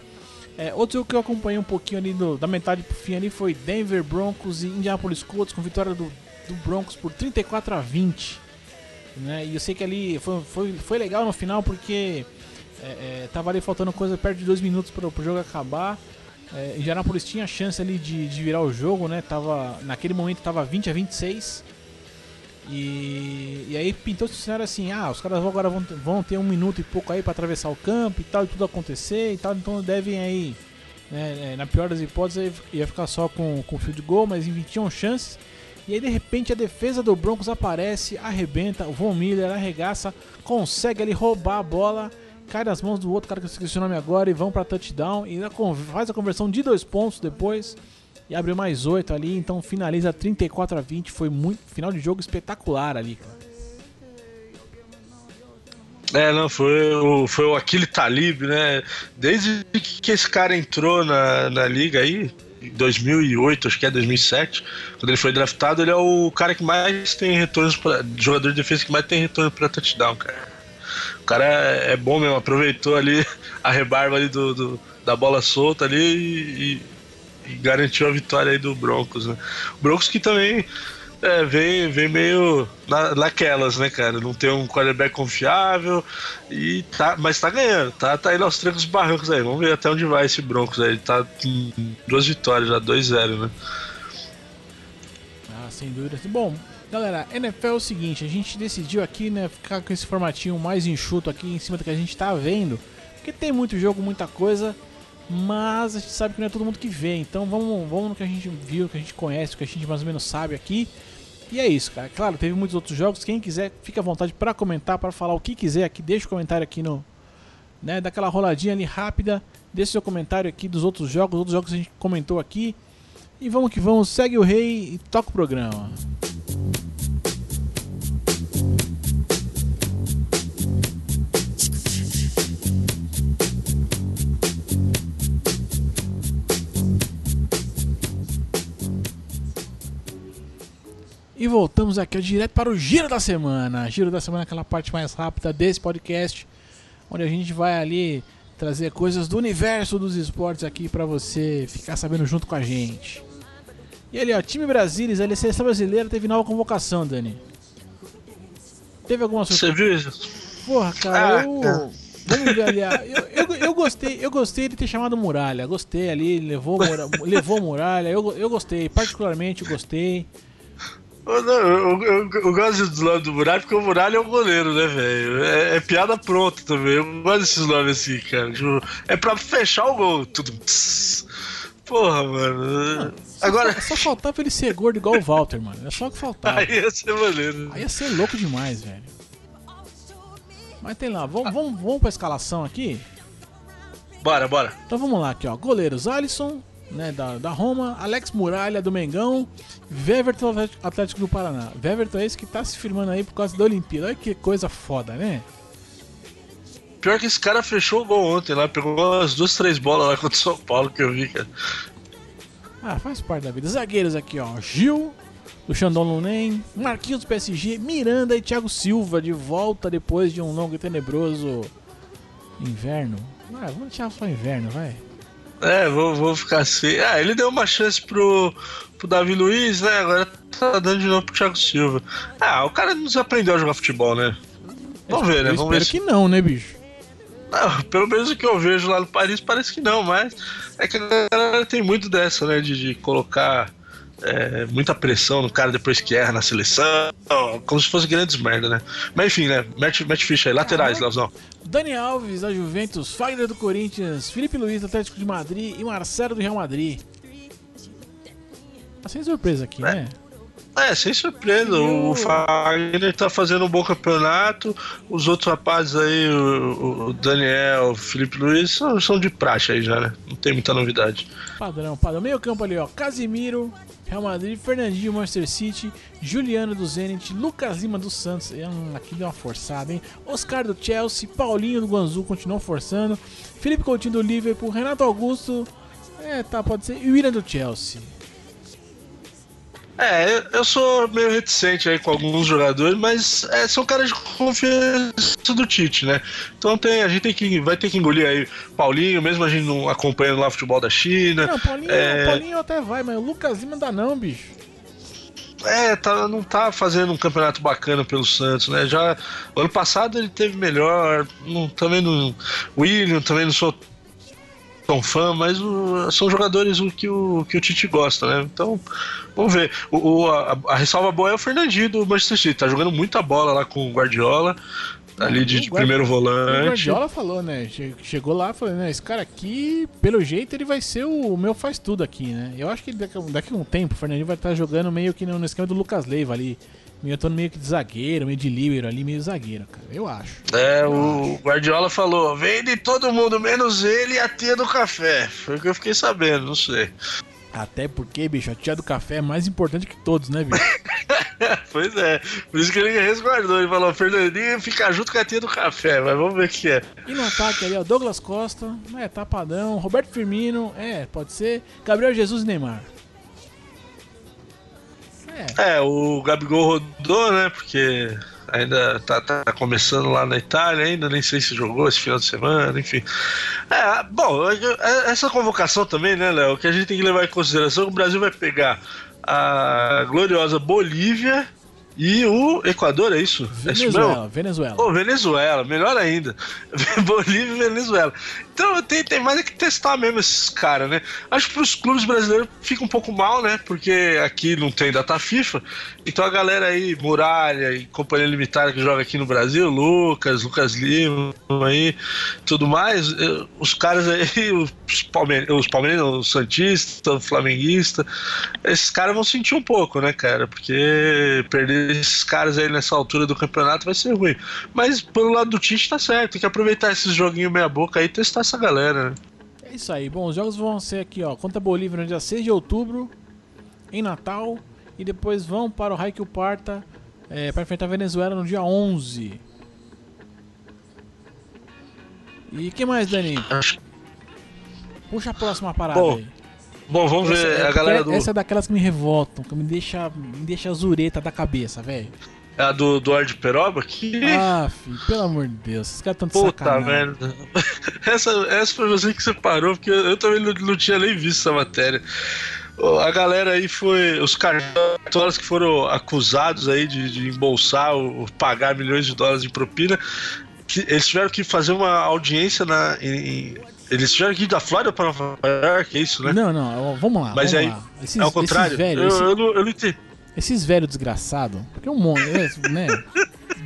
É, outro jogo que eu acompanhei um pouquinho ali da metade pro fim ali foi Denver Broncos e Indianapolis Colts com vitória do, do Broncos por 34 a 20. Né? E eu sei que ali foi, foi, foi legal no final porque é, é, tava ali faltando coisa perto de dois minutos para o jogo acabar. É, Indianapolis tinha chance ali de, de virar o jogo, né? Tava, naquele momento tava 20 a 26. E, e aí pintou o cenário assim, ah, os caras agora vão, vão ter um minuto e pouco aí para atravessar o campo e tal, e tudo acontecer e tal, então devem aí, né, é, na pior das hipóteses, ia ficar só com, com field goal, mas enfim, tinham chances. E aí de repente a defesa do Broncos aparece, arrebenta, o Von Miller arregaça, consegue ali roubar a bola, cai nas mãos do outro cara que eu esqueci o nome agora e vão para touchdown e faz a conversão de dois pontos depois e abriu mais 8 ali, então finaliza 34 a 20, foi muito final de jogo espetacular ali, cara. É, não, foi o, foi o Aquile Talib, né? Desde que esse cara entrou na, na liga aí, em 2008, acho que é 2007, quando ele foi draftado, ele é o cara que mais tem retornos, pra, jogador de defesa que mais tem retorno para touchdown, cara. Cara é, é, bom mesmo, aproveitou ali a rebarba ali do, do da bola solta ali e, e garantiu a vitória aí do Broncos, né? O Broncos que também é, vem, vem meio na, naquelas, né, cara? Não tem um quarterback confiável, e tá, mas tá ganhando, tá, tá indo aos trancos barrancos aí. Vamos ver até onde vai esse Broncos aí. Tá com duas vitórias já, 2-0, né? Ah, sem dúvida. Bom, galera, NFL é o seguinte, a gente decidiu aqui, né, ficar com esse formatinho mais enxuto aqui em cima do que a gente tá vendo, porque tem muito jogo, muita coisa. Mas a gente sabe que não é todo mundo que vê, então vamos, vamos no que a gente viu, que a gente conhece, que a gente mais ou menos sabe aqui. E é isso, cara. Claro, teve muitos outros jogos. Quem quiser, fica à vontade para comentar, para falar o que quiser aqui. Deixa o comentário aqui no. Né, daquela roladinha ali rápida. Deixa seu comentário aqui dos outros jogos, outros jogos que a gente comentou aqui. E vamos que vamos, segue o rei e toca o programa. E voltamos aqui direto para o Giro da Semana. Giro da Semana, aquela parte mais rápida desse podcast, onde a gente vai ali trazer coisas do universo dos esportes aqui para você ficar sabendo junto com a gente. E ali, ó, time Brasilis, a seleção brasileira teve nova convocação, Dani. Teve alguma surpresa? Você viu isso? Porra, cara, ah, eu. Vamos ver ali. Eu, eu, eu, gostei, eu gostei de ter chamado Muralha. Gostei ali, levou, levou Muralha. Eu, eu gostei, particularmente gostei. Eu, eu, eu, eu, gosto dos nomes do Muralha porque o Muralha é o goleiro, né, velho? É, é, piada pronta também. Eu gosto desses nomes assim, cara. Tipo, é pra fechar o gol. Tudo. Porra, mano. Agora... Só, só faltava ele ser gordo igual o Walter, mano. É só o que faltava. Aí ia ser maneiro. Aí ia ser louco demais, velho. Mas tem lá, vamos, vamos, vamos pra escalação aqui? Bora, bora. Então vamos lá aqui, ó. Goleiros Alisson, né, da, da Roma, Alex Muralha do Mengão, Weverton Atlético do Paraná. Weverton é esse que tá se firmando aí por causa da Olimpíada. Olha que coisa foda, né? Pior que esse cara fechou o gol ontem lá, pegou as duas, três bolas lá contra o São Paulo que eu vi, cara. Ah, faz parte da vida. Zagueiros aqui, ó. Gil, do Xandão Lunen, Marquinhos do PSG, Miranda e Thiago Silva de volta depois de um longo e tenebroso inverno. Ah, vamos deixar só inverno, vai. É, vou, vou ficar assim. Ah, ele deu uma chance pro, pro Davi Luiz, né? Agora tá dando de novo pro Thiago Silva. Ah, o cara nos aprendeu a jogar futebol, né? Vamos ver, né? Vamos ver. Se... que não, né, bicho? Não, pelo menos o que eu vejo lá no Paris parece que não, mas é que a galera tem muito dessa, né? De, de colocar é, muita pressão no cara depois que erra na seleção, como se fosse grandes merda, né? Mas enfim, né? Mete, mete ficha aí, laterais, ah, Leozão. Dani Alves, da Juventus, Fagner do Corinthians, Felipe Luiz, do Atlético de Madrid e Marcelo do Real Madrid. Tá sem surpresa aqui, é. né? É, sem surpresa. O Fagner tá fazendo um bom campeonato. Os outros rapazes aí, o, o Daniel, o Felipe Luiz, são, são, de praxe aí já, né? Não tem muita novidade. Padrão, padrão. Meio campo ali, ó. Casimiro, Real Madrid, Fernandinho, Manchester City, Juliano do Zenit, Lucas Lima do Santos. Hum, aqui deu uma forçada, hein? Oscar do Chelsea, Paulinho do Guangzhou continuou forçando. Felipe Coutinho do Liverpool, Renato Augusto. É, tá, pode ser. E William do Chelsea. É, eu sou meio reticente aí com alguns jogadores, mas é, são caras de confiança do Tite, né? Então tem, a gente tem que, vai ter que engolir aí Paulinho, mesmo a gente não acompanhando lá o futebol da China. Não, Paulinho, é... Paulinho até vai, mas o Lucas Lima dá não, bicho. É, tá, não tá fazendo um campeonato bacana pelo Santos, né? Já ano passado ele teve melhor, não, também não. William também não sou tão fã, mas o, são jogadores o que o, que o Tite gosta, né? Então, vamos ver. O, o a, a, ressalva boa é o Fernandinho do Manchester City, tá jogando muita bola lá com o Guardiola. Ali de, de primeiro volante. O Guardiola falou, né? Chegou lá falou, né? Esse cara aqui, pelo jeito, ele vai ser o, meu faz tudo aqui, né? Eu acho que daqui, daqui a um tempo o Fernandinho vai estar jogando meio que no, no esquema do Lucas Leiva ali meio tô meio que de zagueiro, meio de líbero ali, meio zagueiro, cara. Eu acho. É, eu o acho. Guardiola falou: vende todo mundo, menos ele e a tia do café. Foi o que eu fiquei sabendo, não sei. Até porque, bicho, a tia do café é mais importante que todos, né, bicho? pois é. Por isso que ele resguardou. Ele falou: Fernandinho fica junto com a tia do café, mas vamos ver o que é. E no ataque ali, ó, Douglas Costa, é, tapadão. Roberto Firmino, é, pode ser. Gabriel Jesus e Neymar. É. é, o Gabigol rodou, né? Porque ainda tá, tá, começando lá na Itália, ainda nem sei se jogou esse final de semana, enfim. É, bom, essa convocação também, né, Léo? Que a gente tem que levar em consideração que o Brasil vai pegar a gloriosa Bolívia e o Equador, é isso? Venezuela, é Venezuela. Oh, Venezuela, melhor ainda. Bolívia e Venezuela. Então tem, tem mais é que testar mesmo esses caras, né? Acho que pros clubes brasileiros fica um pouco mal, né? Porque aqui não tem data FIFA. Então a galera aí, Muralha e Companhia Limitada que joga aqui no Brasil, Lucas, Lucas Lima aí, tudo mais, eh, os caras aí, os palmeirenses, os, palmeirenses, os santistas, os flamenguistas, esses caras vão sentir um pouco, né, cara? Porque perder esses caras aí nessa altura do campeonato vai ser ruim. Mas pelo lado do Tite tá certo, tem que aproveitar esses joguinhos meia boca aí e testar essa galera, né? É isso aí. Bom, os jogos vão ser aqui, ó. Contra Bolívia no dia 6 de outubro, em Natal. E depois vão para o Raikkow Parta é, para enfrentar a Venezuela no dia 11. E que mais, Dani? Puxa a próxima parada bom, aí. Bom, vamos essa, ver é a galera do. Essa é daquelas que me revoltam, que me deixa, me deixa zureta da cabeça, velho. A do Eduardo Peroba? Que... Ah, filho, pelo amor de Deus, esses caras estão de Puta sacanagem. merda. Essa, essa foi você que separou, porque eu, eu também não, não, tinha nem visto essa matéria. A galera aí foi. Os cartórios que foram acusados aí de, de embolsar ou pagar milhões de dólares de propina. Que, eles tiveram que fazer uma audiência na, em, eles tiveram que ir da Flórida para Nova York, é isso, né? Não, não, vamos lá. Mas vamos aí, lá. Esses, é o contrário? Velho, eu, esse... eu, não, eu não entendi. Esses velhos desgraçados, porque é um monte, né?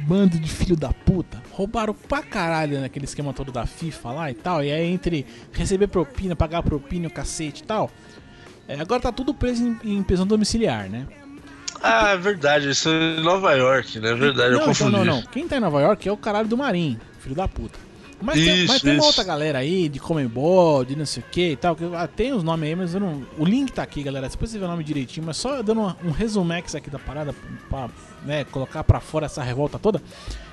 Bando de filho da puta. Roubaram pra caralho naquele esquema todo da FIFA lá e tal. E aí, entre receber propina, pagar propina, o cacete e tal. É, agora tá tudo preso em, em prisão domiciliar, né? Ah, é verdade, isso é em Nova York, né? É verdade, não, eu confundi. Não, não, não. Quem tá em Nova York é o caralho do Marim, filho da puta. Mas, isso, tem, mas tem uma outra galera aí de Comembol, de não sei o que e tal. Que, ah, tem os nomes aí, mas eu não. O link tá aqui, galera. Depois você vê o nome direitinho, mas só dando um resumex aqui da parada pra né, colocar pra fora essa revolta toda.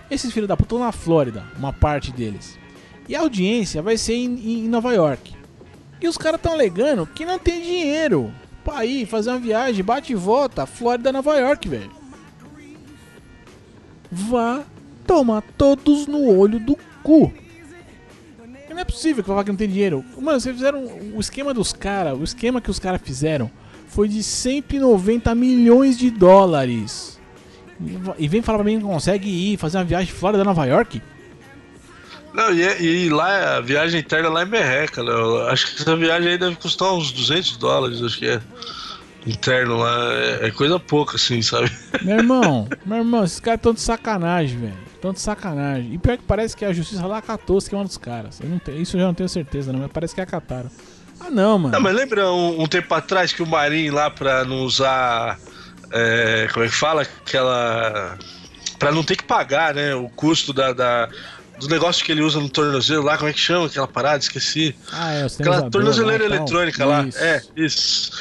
Esses filhos da puta estão na Flórida, uma parte deles. E a audiência vai ser em, em Nova York. E os caras estão alegando que não tem dinheiro pra ir fazer uma viagem, bate e volta, Flórida, Nova York, velho. Vá tomar todos no olho do cu. Não é possível que falar que não tem dinheiro. Mano, vocês fizeram. O esquema dos caras, o esquema que os caras fizeram foi de 190 milhões de dólares. E vem falar pra mim que consegue ir fazer uma viagem fora da Nova York? Não, e, e, lá, a viagem interna lá é merreca, né? Acho que essa viagem aí deve custar uns 200 dólares, acho que é. Interno lá, é, é coisa pouca, assim, sabe? Meu irmão, meu irmão, esses caras estão de sacanagem, velho. Tanto sacanagem. E pior que parece que a justiça lá acatou o esquema dos caras. Eu não tenho, isso eu já não tenho certeza, não, mas parece que acataram. Ah, não, mano. Não, mas lembra um, um tempo atrás que o Marinho lá pra não usar. É, como é que fala? Aquela. Pra não ter que pagar, né? O custo da, da dos negócios que ele usa no tornozelo lá, como é que chama aquela parada? Esqueci. Ah, é, Aquela tornozeleira eletrônica lá. É, isso.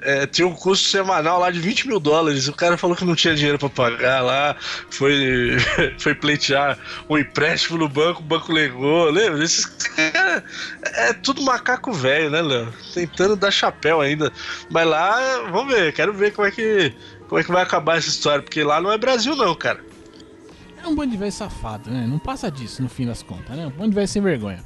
É, tinha um custo semanal lá de 20 mil dólares. O cara falou que não tinha dinheiro para pagar lá, foi, foi pleitear um empréstimo no banco, o banco legou. Lembra? Esses caras é tudo macaco velho, né, Léo? Tentando dar chapéu ainda. Mas lá, vamos ver, quero ver como é que, como é que vai acabar essa história, porque lá não é Brasil, não, cara. É um bando de velho safado, né? Não passa disso no fim das contas, né? Um bando de velho sem vergonha.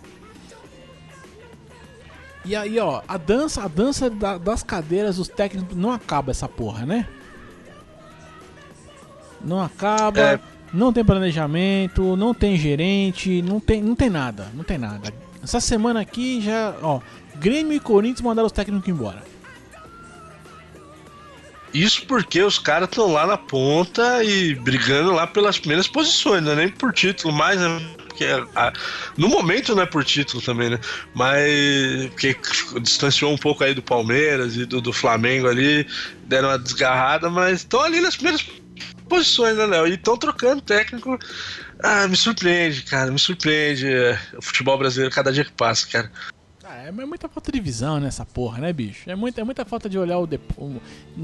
E aí, ó, a dança, a dança da- das cadeiras, os técnicos, não acaba essa porra, né? Não acaba, É. não tem planejamento, não tem gerente, não tem, não tem nada, não tem nada. Essa semana aqui já, ó, Grêmio e Corinthians mandaram os técnicos embora. Isso porque os caras estão lá na ponta e brigando lá pelas primeiras posições, não é nem por título mais, né? Porque a- no momento não é por título também, né? Mas porque distanciou um pouco aí do Palmeiras e do, do Flamengo ali, deram uma desgarrada, mas estão ali nas primeiras posições, né, Léo? E estão trocando técnico. Ah, me surpreende, cara, me surpreende é, o futebol brasileiro cada dia que passa, cara. Ah, é é muita falta de visão nessa porra, né, bicho? É muita, é muita falta de olhar o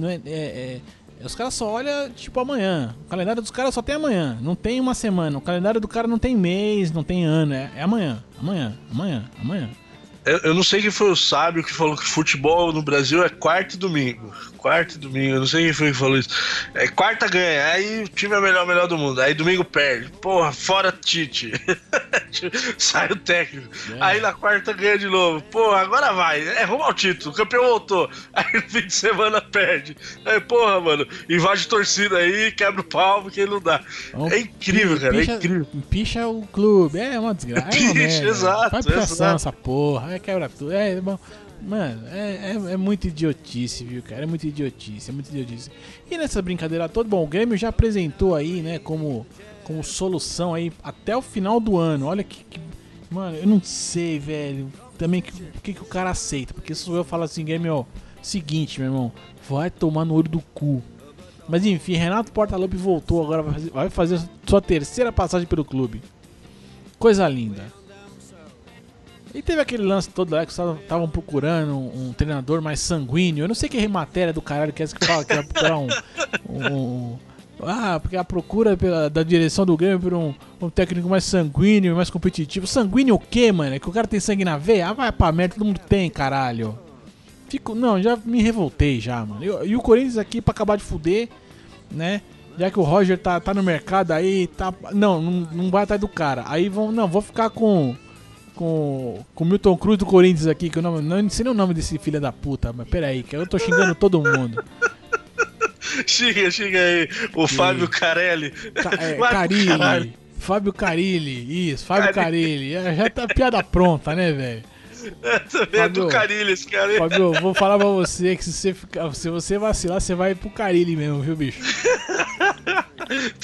é, é- é- os caras só olham, tipo, amanhã. O calendário dos caras só tem amanhã. Não tem uma semana. O calendário do cara não tem mês, não tem ano. É, é amanhã, amanhã, amanhã, amanhã. Eu, eu não sei quem foi o sábio que falou que futebol no Brasil é quarto e domingo. Quarto e domingo, eu não sei quem foi que falou isso. É quarta ganha, aí o time é o melhor, melhor do mundo. Aí domingo perde. Porra, fora Tite. Sai o técnico. É. Aí na quarta ganha de novo. Porra, agora vai. É rumo ao título. O campeão voltou. Aí no fim de semana perde. Aí, porra, mano, invade torcida aí, quebra o pau, porque não dá. Então, É incrível, cara. É incrível. Picha o clube. É uma desgraça. É uma Picha, merda. exato, Faz pichação exato. essa porra. É quebra tudo. É, bom. Mano, é, é, é muito idiotice, viu, cara? É muito idiotice, é muito idiotice. E nessa brincadeira toda, bom, o Grêmio já apresentou aí, né, como, como solução aí até o final do ano. Olha que. que- mano, eu não sei, velho. Também que- o que, que o cara aceita. Porque se eu falar assim, Grêmio, ó, seguinte, meu irmão, vai tomar no olho do cu. Mas enfim, Renato Portaluppi voltou agora, vai fazer sua terceira passagem pelo clube. Coisa linda. E teve aquele lance todo lá que estavam procurando um, um treinador mais sanguíneo. Eu não sei que matéria do caralho que é que fala que vai procurar um, um- Ah, porque a procura pela, da direção do Grêmio por um, um técnico mais sanguíneo, mais competitivo. Sanguíneo o quê, mano? É que o cara tem sangue na veia? Ah, vai pra merda, todo mundo tem, caralho. Fico, não, já me revoltei já, mano. E, e o Corinthians aqui pra acabar de fuder, né? Já que o Roger tá, tá no mercado aí, tá. Não, não, não vai atrás do cara. Aí vão. Não, vou ficar com. Com. Com o Milton Cruz do Corinthians aqui, que eu não, não sei nem o nome desse filho da puta, mas peraí, que eu tô xingando todo mundo. Xinga, xinga aí. O Fábio Carelli. Ca, é. Carilli. Fábio Carilli, isso, Fábio Carilli. É, Já tá piada pronta, né, velho? Também é do. Carilho esse cara aí. Fábio, eu vou falar pra você que se você, ficar, se você vacilar, você vai pro Carilli mesmo, viu, bicho?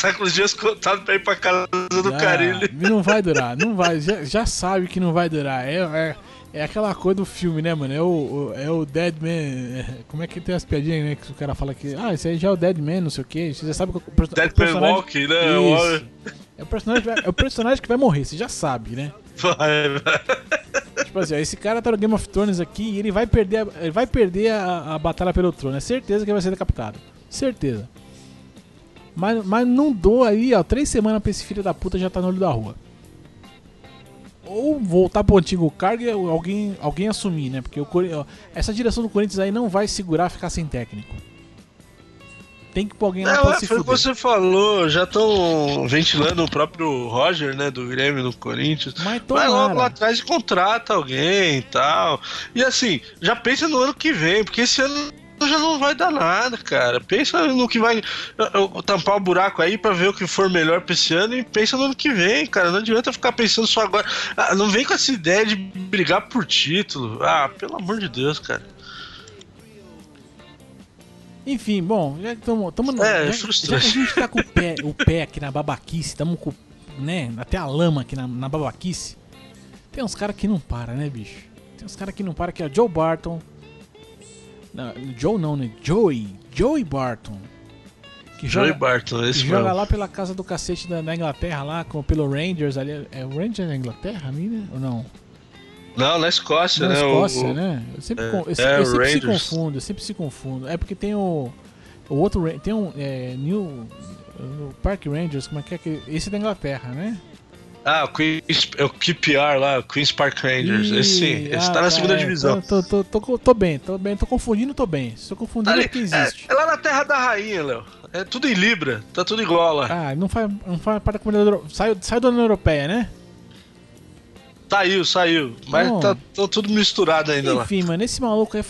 Tá com os dias contados pra ir pra casa do Carilho. Não vai durar, não vai. Já, já sabe que não vai durar. É, é, é aquela coisa do filme, né, mano? É o, o- é o Dead Man. é, Como é que tem as piadinhas, né? Que o cara fala que. Ah, esse aí já é o Dead Man, não sei o que. Você já sabe que o, perso- Dead o personagem. Man Walking, né? Isso. É o, personagem que vai, é o personagem que vai morrer, você já sabe, né? Vai, vai. Tipo assim, ó, esse cara tá no Game of Thrones aqui e ele vai perder, a, ele vai perder a, a batalha pelo trono. É certeza que ele vai ser decapitado. Certeza. Mas, mas não dou aí, ó. Três semanas pra esse filho da puta já tá no olho da rua. Ou voltar pro antigo cargo e alguém, alguém assumir, né? Porque o, ó, essa direção do Corinthians aí não vai segurar ficar sem técnico. Tem que pôr alguém lá Não, pra é, se foi o que fuder. você falou, já estão ventilando o próprio Roger, né, do Grêmio no Corinthians. Mas Vai logo lá atrás e contrata alguém e tal. E assim, já pensa no ano que vem, porque esse ano já não vai dar nada, cara. Pensa no que vai uh, uh, tampar o buraco aí pra ver o que for melhor pra esse ano e pensa no ano que vem, cara. Não adianta ficar pensando só agora. Ah, não vem com essa ideia de brigar por título. Ah, pelo amor de Deus, cara. Enfim, bom, já que estamos. É, já, frustrante. já que a gente tá com o pé, o pé aqui na babaquice, estamos com. né? Até a lama aqui na, na babaquice. Tem uns caras que não para, né, bicho? Tem uns caras que não para, que é o Joe Barton. Não, Joe não, né? Joey. Joey Barton. Que Joey joga, Barton, que esse joga mesmo. lá pela casa do cacete da, da Inglaterra, lá, com, pelo Rangers ali. É o Rangers da Inglaterra, ali, né? Ou não? Não, na Escócia, Na né? Escócia, o, né? Eu sempre, é, eu, é, eu sempre se confundo, eu sempre se confundo. É porque tem o. O outro. Tem um. É, New. Park Rangers, como é que é que. Esse é da Inglaterra, né? Ah, o Queens, é o QPR lá, o Queen's Park Rangers. Ih, esse sim, esse ah, tá na segunda é, divisão. Tô, tô, tô, tô, bem, tô bem, tô confundindo, tô bem. Se tô confundindo é Ali, porque existe. é, é lá na terra da rainha, Léo. É tudo em Libra, tá tudo igual lá. Ah, não faz, não faz parte da comunidade. Saiu, saiu da União Europeia, né? Saiu, saiu. Mas Bom. tá, tá tudo misturado ainda lá. Enfim, mano, esse maluco aí,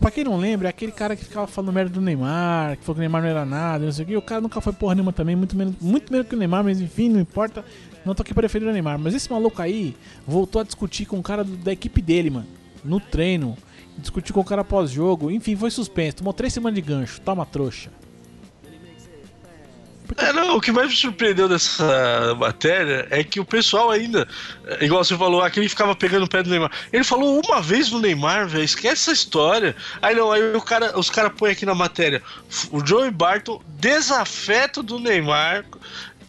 pra quem não lembra, é aquele cara que ficava falando merda do Neymar, que falou que o Neymar não era nada, não sei o que. O cara nunca foi porra nenhuma também, muito menos, muito menos que o Neymar, mas enfim, não importa. Não tô aqui pra defender o Neymar. Mas esse maluco aí voltou a discutir com o cara do- da equipe dele, mano. No treino. Discutiu com o cara pós-jogo. Enfim, foi suspenso. Tomou três semanas de gancho. Toma trouxa. É, não, o que mais me surpreendeu dessa matéria é que o pessoal ainda, igual você falou, aquele ficava pegando o pé do Neymar. Ele falou uma vez no Neymar, velho, esquece essa história. Aí não, aí o cara, os caras põem aqui na matéria, o Joey Barton, desafeto do Neymar.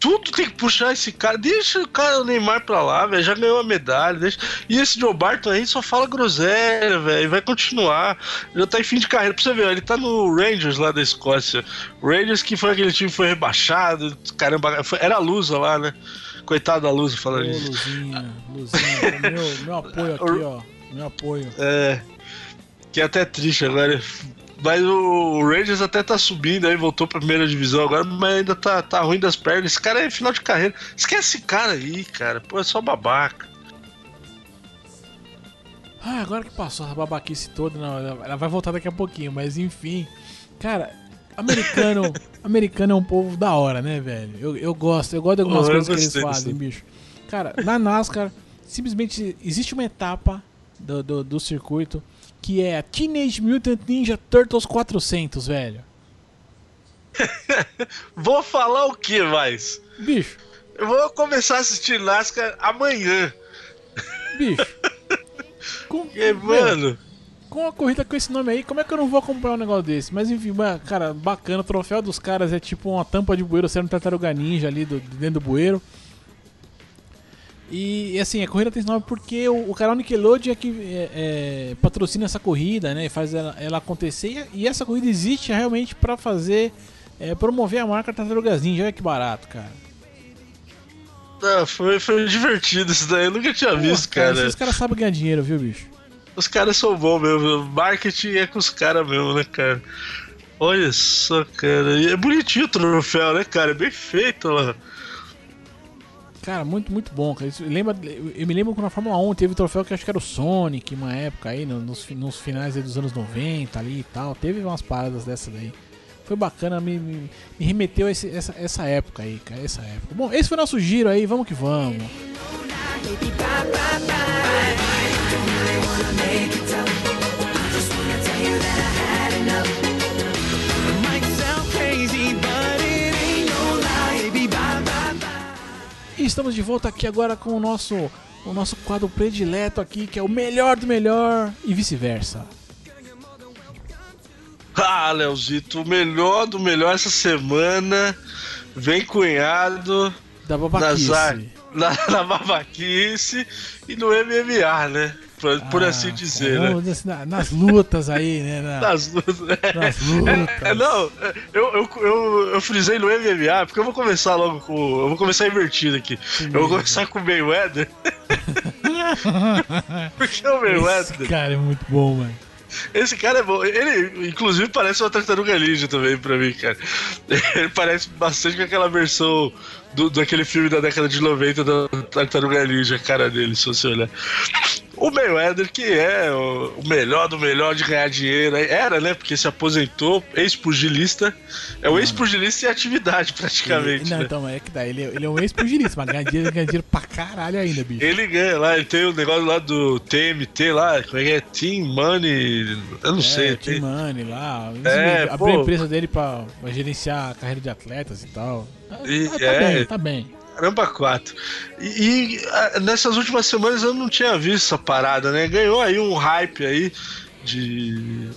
Tudo tem que puxar esse cara. Deixa o cara, o Neymar pra lá, velho. Já ganhou a medalha. Deixa... E esse Joe Barton aí só fala groselha, velho. Vai continuar. Já tá em fim de carreira. Pra você ver, ó, ele tá no Rangers lá da Escócia. Rangers que foi aquele time que foi rebaixado. Caramba, foi- era a Lusa lá, né? Coitado da Lusa Ô, falando isso. Luzinha, Luzinha. meu, meu apoio aqui, ó. Meu apoio. É. Que é até triste agora. Mas o Rangers até tá subindo aí, voltou pra primeira divisão agora, mas ainda tá, tá ruim das pernas. Esse cara é final de carreira. Esquece esse cara aí, cara. Pô, é só babaca. Ah, agora que passou essa babaquice toda, não, ela vai voltar daqui a pouquinho, mas enfim. Cara, americano, americano é um povo da hora, né, velho? Eu, eu gosto, eu gosto de algumas Oh, coisas que eles fazem, bicho. Cara, na NASCAR, simplesmente existe uma etapa do, do, do circuito que é a Teenage Mutant Ninja Turtles 400, velho. Vou falar o que mais? Bicho, Eu vou começar a assistir NASCAR amanhã. bicho. Com, meu, mano, com uma corrida com esse nome aí, como é que eu não vou acompanhar um negócio desse? Mas enfim, cara, bacana. O troféu dos caras é tipo uma tampa de bueiro sendo tartaruga ninja ali do, de dentro do bueiro. E assim, a corrida tem esse nome porque o, o canal Nickelodeon é que é, é, patrocina essa corrida, né? E faz ela, ela acontecer. E, e essa corrida existe realmente pra fazer. é, promover a marca Tartarugas Ninja. Olha que barato, cara. ah, foi, foi divertido isso daí. Eu nunca tinha Pô, visto, cara. Esses caras sabem ganhar dinheiro, viu, bicho? Os caras são bons mesmo. Marketing é com os caras mesmo, né, cara? Olha só, cara. E é bonitinho o troféu, né, cara? É bem feito lá. Cara, muito, muito bom, cara. Isso lembra, eu me lembro quando na Fórmula 1 teve troféu que acho que era o Sonic, uma época aí, no- nos, nos finais dos anos 90 ali e tal. Teve umas paradas dessa daí. Foi bacana, me, me, me remeteu a esse- essa, essa época aí, cara. Essa época. Bom, esse foi nosso giro aí, vamos que vamos. E estamos de volta aqui agora com o nosso, o nosso quadro predileto aqui, que é o melhor do melhor e vice-versa. Ah, Leozito, o melhor do melhor essa semana. Vem cunhado Da babaquice. na, na babaquice e no MMA, né? Por, por Ah, assim dizer, cara, né? assim, na- nas lutas aí, né? na- Nas lutas. nas lutas. É, não, eu, eu, eu, eu frisei no MMA porque eu vou começar logo com. Eu vou começar invertido aqui. Eu vou começar com o Mayweather. porque o Esse Mayweather. cara é muito bom, mano. Esse cara é bom. Ele, inclusive, parece uma tartaruga ninja também pra mim, cara. Ele parece bastante com aquela versão do, daquele filme da década de 90 da tartaruga ninja, a cara dele, se você olhar. O Mayweather, que é o melhor do melhor de ganhar dinheiro, era, né? Porque se aposentou, ex-pugilista. É o ex-pugilista em atividade, praticamente. Ele, não, né? então, é que dá. Ele, ele é um ex-pugilista, mas ganha dinheiro, ganha dinheiro pra caralho ainda, bicho. Ele ganha lá, ele tem o negócio lá do TMT lá, como é que é? Team Money. Eu não é, sei. Tim tem- Money lá. É, abriu a empresa dele pra, pra gerenciar a carreira de atletas e tal. Ah, E- tá, tá é. bem, tá bem. Caramba, quatro. E, e, nessas últimas semanas eu não tinha visto essa parada, né? Ganhou aí um hype aí de,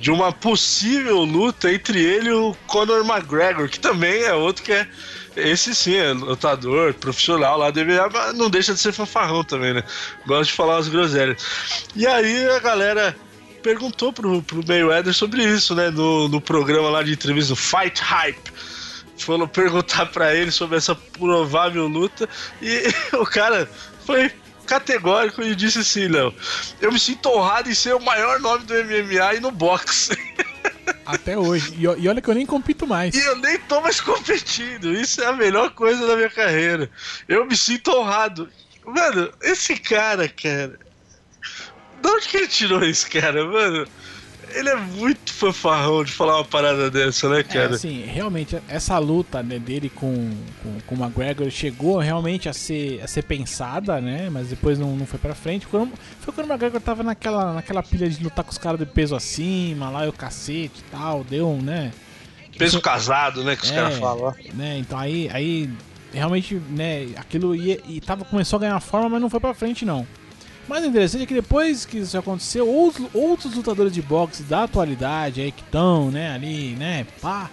de uma possível luta entre ele e o Conor McGregor, que também é outro que é esse sim é lutador, profissional lá do MMA, mas não deixa de ser fanfarrão também, né? Gosta de falar umas groselhas. E aí a galera perguntou pro, pro Mayweather sobre isso, né? No, no programa lá de entrevista, Fight Hype. Foram perguntar para ele sobre essa provável luta e o cara foi categórico e disse assim, Léo, eu me sinto honrado em ser o maior nome do MMA e no boxe. Até hoje. E, e, olha que eu nem compito mais. E eu nem tô mais competindo. Isso é a melhor coisa da minha carreira. Eu me sinto honrado. Mano, esse cara, cara. De onde que ele tirou isso, cara, mano? Ele é muito fanfarrão de falar uma parada dessa, né, é, cara? É, assim, realmente, essa luta né, dele com, com, com o McGregor chegou realmente a ser, a ser pensada, né? Mas depois não, não foi pra frente. Quando, foi quando o McGregor tava naquela, naquela pilha de lutar com os caras de peso acima, lá e o cacete e tal, deu um, né? Peso casado, né, que os é, caras falam. Né, então aí, aí realmente, né, aquilo ia, e tava, começou a ganhar forma, mas não foi pra frente, não. Mas o interessante é que depois que isso aconteceu, outros, outros lutadores de boxe da atualidade aí que estão, né, ali, né, pá.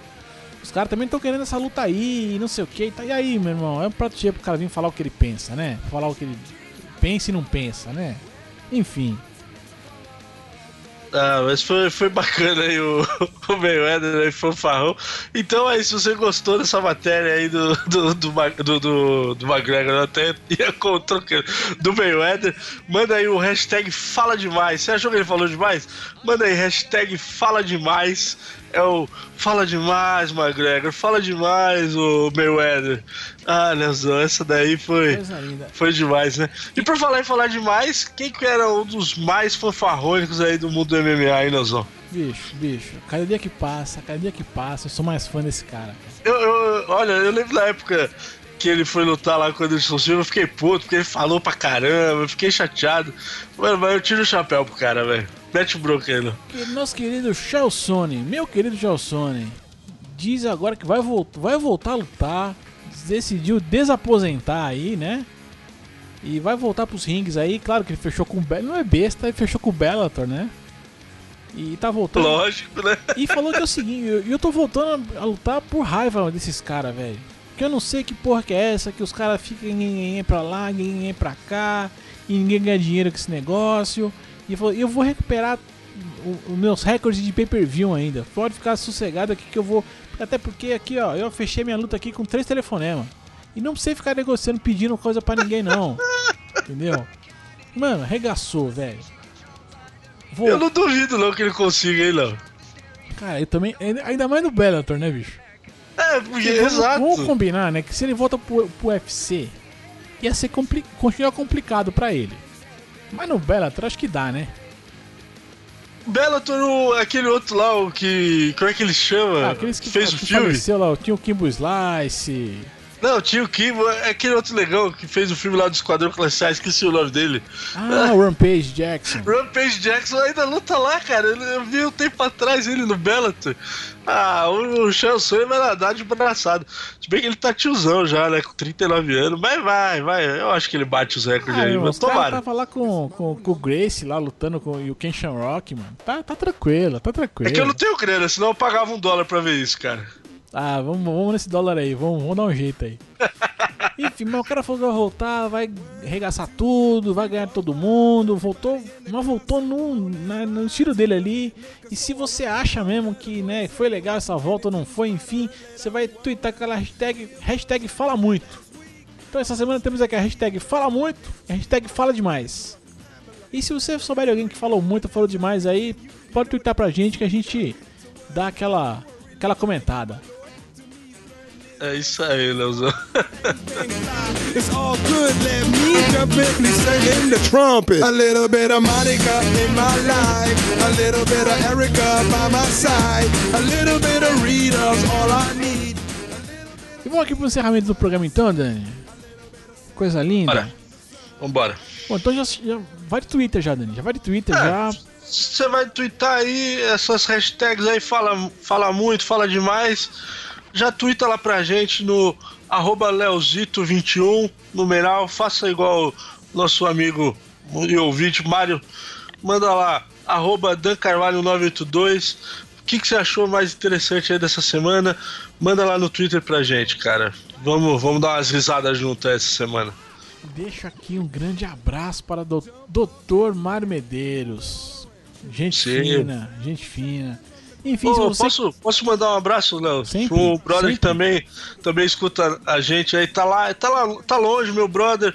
Os caras também estão querendo essa luta aí, não sei o que. Tá, e aí, meu irmão? É um prato cheio pro cara vir falar o que ele pensa, né? Falar o que ele pensa e não pensa, né? Enfim. Ah, mas foi, foi bacana aí o, o Mayweather aí, fanfarrão. Então aí, se você gostou dessa matéria aí do, do, do, do, do, do McGregor, até ia trocando, do Mayweather, manda aí o hashtag Fala Demais. Você achou que ele falou demais? Manda aí, hashtag Fala Demais é o Fala demais, McGregor, fala demais, o Mayweather. Ah, Leozão, essa daí foi. Foi demais, né? E por falar em falar demais, quem que era um dos mais fanfarrônicos aí do mundo do MMA, hein, Leozão? Bicho, bicho, cada dia que passa, cada dia que passa, eu sou mais fã desse cara. Eu, eu, olha, eu lembro da época que ele foi lutar lá com o Anderson Silva, eu fiquei puto, porque ele falou pra caramba, eu fiquei chateado. Mano, mas eu tiro o chapéu pro cara, velho. Mete o Nosso querido Sony, meu querido Sony, diz agora que vai, vai voltar a lutar, decidiu desaposentar aí, né? E vai voltar pros rings aí, claro que ele fechou com o Bellator, não é besta, ele fechou com o Bellator, né? E tá voltando. Lógico, né? E falou que é o seguinte, eu, eu tô voltando a lutar por raiva desses caras, velho. Que eu não sei que porra que é essa, que os caras ficam ninguém pra lá, ninguém pra cá, e ninguém ganha dinheiro com esse negócio. E eu vou, eu vou recuperar os meus recordes de pay-per-view ainda. Pode ficar sossegado aqui que eu vou. Até porque aqui, ó, eu fechei minha luta aqui com três telefonemas. E não precisa ficar negociando, pedindo coisa para ninguém, não. Entendeu? Mano, regaçou, velho. Vou... Eu não duvido não que ele consiga, hein, não. Cara, eu também. Ainda mais no Bellator, né, bicho? É, porque, vamos, exato. Vamos combinar, né? Que se ele volta pro, pro UFC, ia ser compli continuar complicado para ele. Mas no Bellator acho que dá, né? Bellator, aquele outro lá, o que. Como é que ele chama? Ah, aqueles que fez o filme. Lá, tinha o Kimbo Slice. Não, tinha o Kimbo, é aquele outro legal que fez o filme lá do Esquadrão Classe A, esqueci o nome dele. Ah, o Rampage Jackson. Rampage Jackson ainda luta lá, cara. Eu vi um tempo atrás ele no Bellator. Ah, o, Chansung vai nadar de braçado. Se bem que ele tá tiozão já, né? Com 39 anos. Mas vai, vai. Eu acho que ele bate os recordes ah, aí, mas tomara. tava lá com, com, com o Grace lá lutando com e o Ken Rock, mano. Tá, tá tranquilo, tá tranquilo. É que eu não tenho grana, senão eu pagava um dólar pra ver isso, cara. Ah, vamos, vamos nesse dólar aí, vamos, vamos dar um jeito aí. Enfim, mas o cara falou que vai voltar, vai arregaçar tudo, vai ganhar todo mundo. Voltou, mas voltou no, na, no estilo dele ali. E se você acha mesmo que né, foi legal essa volta ou não foi, enfim, você vai twittar aquela hashtag, hashtag fala muito. Então essa semana temos aqui a hashtag fala muito e a hashtag fala demais. E se você souber de alguém que falou muito, falou demais aí, pode twittar pra gente que a gente dá aquela, aquela comentada. É isso aí, Leozão. It's all good, let me jump in, please sing the trumpet. A little bit of Monica in my life, a little bit of Erica by my side, a little bit of Rita's all I need. E vamos aqui pro encerramento do programa então, Dani. Coisa linda. Bora. Vambora. Bom, então já, já vai de Twitter já, Dani. Já vai de Twitter é, já. Você vai twittar aí essas hashtags aí, fala, fala muito, fala demais já twitta lá pra gente no arroba leozito21, numeral, faça igual nosso amigo e ouvinte Mário, manda lá, arroba Dan Carvalho 982, que, que você achou mais interessante aí dessa semana? Manda lá no Twitter pra gente, cara. Vamos, vamos dar umas risadas juntas essa semana. Deixo aqui um grande abraço para o Dr. Mário Medeiros. Gente Sim. fina, gente fina. Enfim, Pô, você... posso, posso mandar um abraço, Léo? O brother sempre. que também, também escuta a gente aí, tá lá, tá lá, tá longe, meu brother.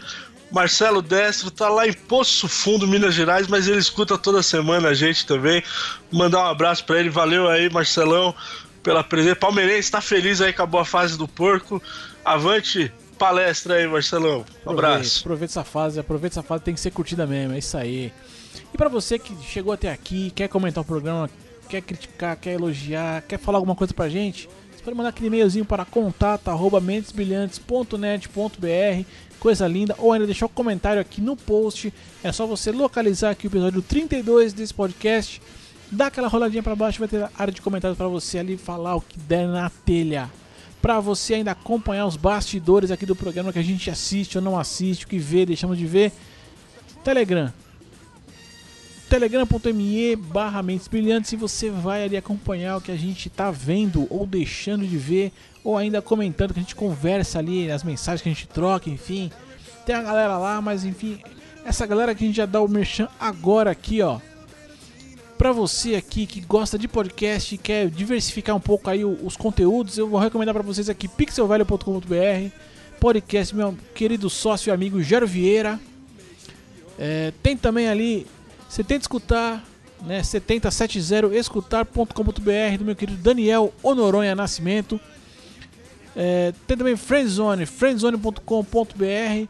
Marcelo Destro tá lá em Poço Fundo, Minas Gerais, mas ele escuta toda semana a gente também. Mandar um abraço para ele, valeu aí, Marcelão, pela presença. Palmeirense tá feliz aí, acabou a fase do porco. Avante, palestra aí, Marcelão. Um abraço. Aproveita essa fase, aproveita essa fase, tem que ser curtida mesmo, é isso aí. E para você que chegou até aqui, quer comentar o programa, quer criticar, quer elogiar, quer falar alguma coisa pra gente, você pode mandar aquele e-mailzinho para contato@mentesbrilhantes.net.br, coisa linda, ou ainda deixar um comentário aqui no post. É só você localizar aqui o episódio 32 desse podcast, dá aquela roladinha para baixo, vai ter a área de comentários para você ali falar o que der na telha. Para você ainda acompanhar os bastidores aqui do programa que a gente assiste ou não assiste, o que vê, deixamos de ver. Telegram, telegram.me barra Mentes Brilhantes e você vai ali acompanhar o que a gente está vendo ou deixando de ver ou ainda comentando que a gente conversa ali, as mensagens que a gente troca, enfim. Tem a galera lá, mas enfim, essa galera que a gente já dá o merchan agora aqui, ó. Pra você aqui que gosta de podcast e quer diversificar um pouco aí os conteúdos, eu vou recomendar para vocês aqui pixelvelho.com.br, podcast meu querido sócio e amigo Gero Vieira. É, tem também ali você tenta escutar, né? 7070 escutar.com.br do meu querido Daniel Honoronha Nascimento. É, tem também Friendzone, friendzone.com.br.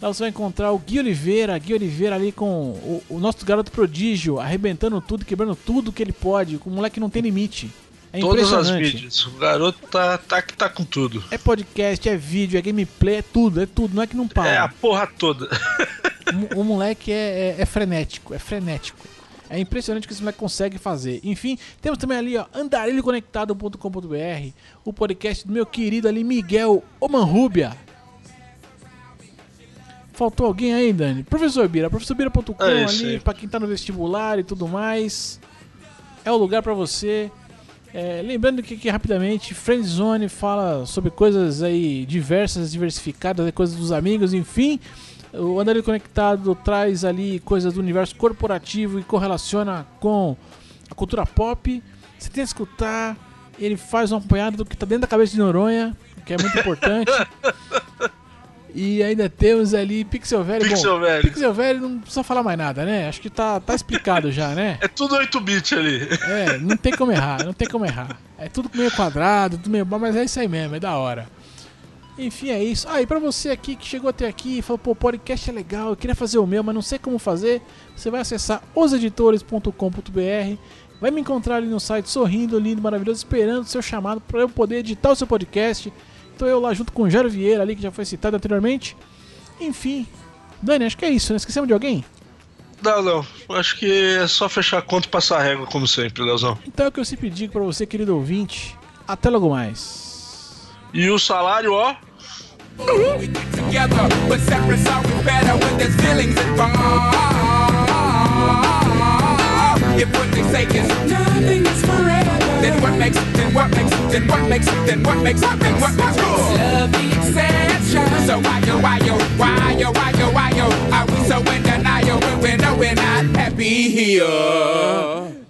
Lá você vai encontrar o Gui Oliveira, Gui Oliveira ali com o, o, nosso garoto prodígio, arrebentando tudo, quebrando tudo que ele pode, com um moleque que não tem limite. É Todas as mídias. O garoto tá, tá, tá com tudo. É podcast, é vídeo, é gameplay, é tudo, é tudo. Não é que não para. É a porra toda. o, moleque é, é, é, frenético, é frenético. É impressionante o que esse moleque consegue fazer. Enfim, temos também ali, ó, andarilhoconectado.com.br, o podcast do meu querido ali, Miguel Omanrubia. Faltou alguém aí, Dani? Professor Bira, professorbira.com é ali, para quem tá no vestibular e tudo mais. É o lugar para você. É, lembrando que aqui rapidamente, Friendzone fala sobre coisas aí diversas, diversificadas, coisas dos amigos, enfim. O Andarilho Conectado traz ali coisas do universo corporativo e correlaciona com a cultura pop. Você tem que escutar, ele faz um apanhado do que está dentro da cabeça de Noronha, que é muito importante. e ainda temos ali Pixel Velho. Pixel Bom, Velho. Pixel Velho não precisa falar mais nada, né? Acho que tá, tá explicado já, né? É tudo 8-bit ali. É, não tem como errar, não tem como errar. É tudo meio quadrado, tudo meio. Mas é isso aí mesmo, é da hora. Enfim, é isso. Ah, e pra você aqui que chegou até aqui e falou, pô, podcast é legal, eu queria fazer o meu, mas não sei como fazer, você vai acessar oseditores.com.br, vai me encontrar ali no site sorrindo, lindo, maravilhoso, esperando o seu chamado para eu poder editar o seu podcast. Então eu lá junto com o Jairo Vieira ali, que já foi citado anteriormente. Enfim, Dani, acho que é isso, né? Esquecemos de alguém? Não, não. Acho que é só fechar a conta e passar a régua, como sempre, Leozão. Então é o que eu sempre digo pra você, querido ouvinte. Até logo mais. E o salário, ó. If?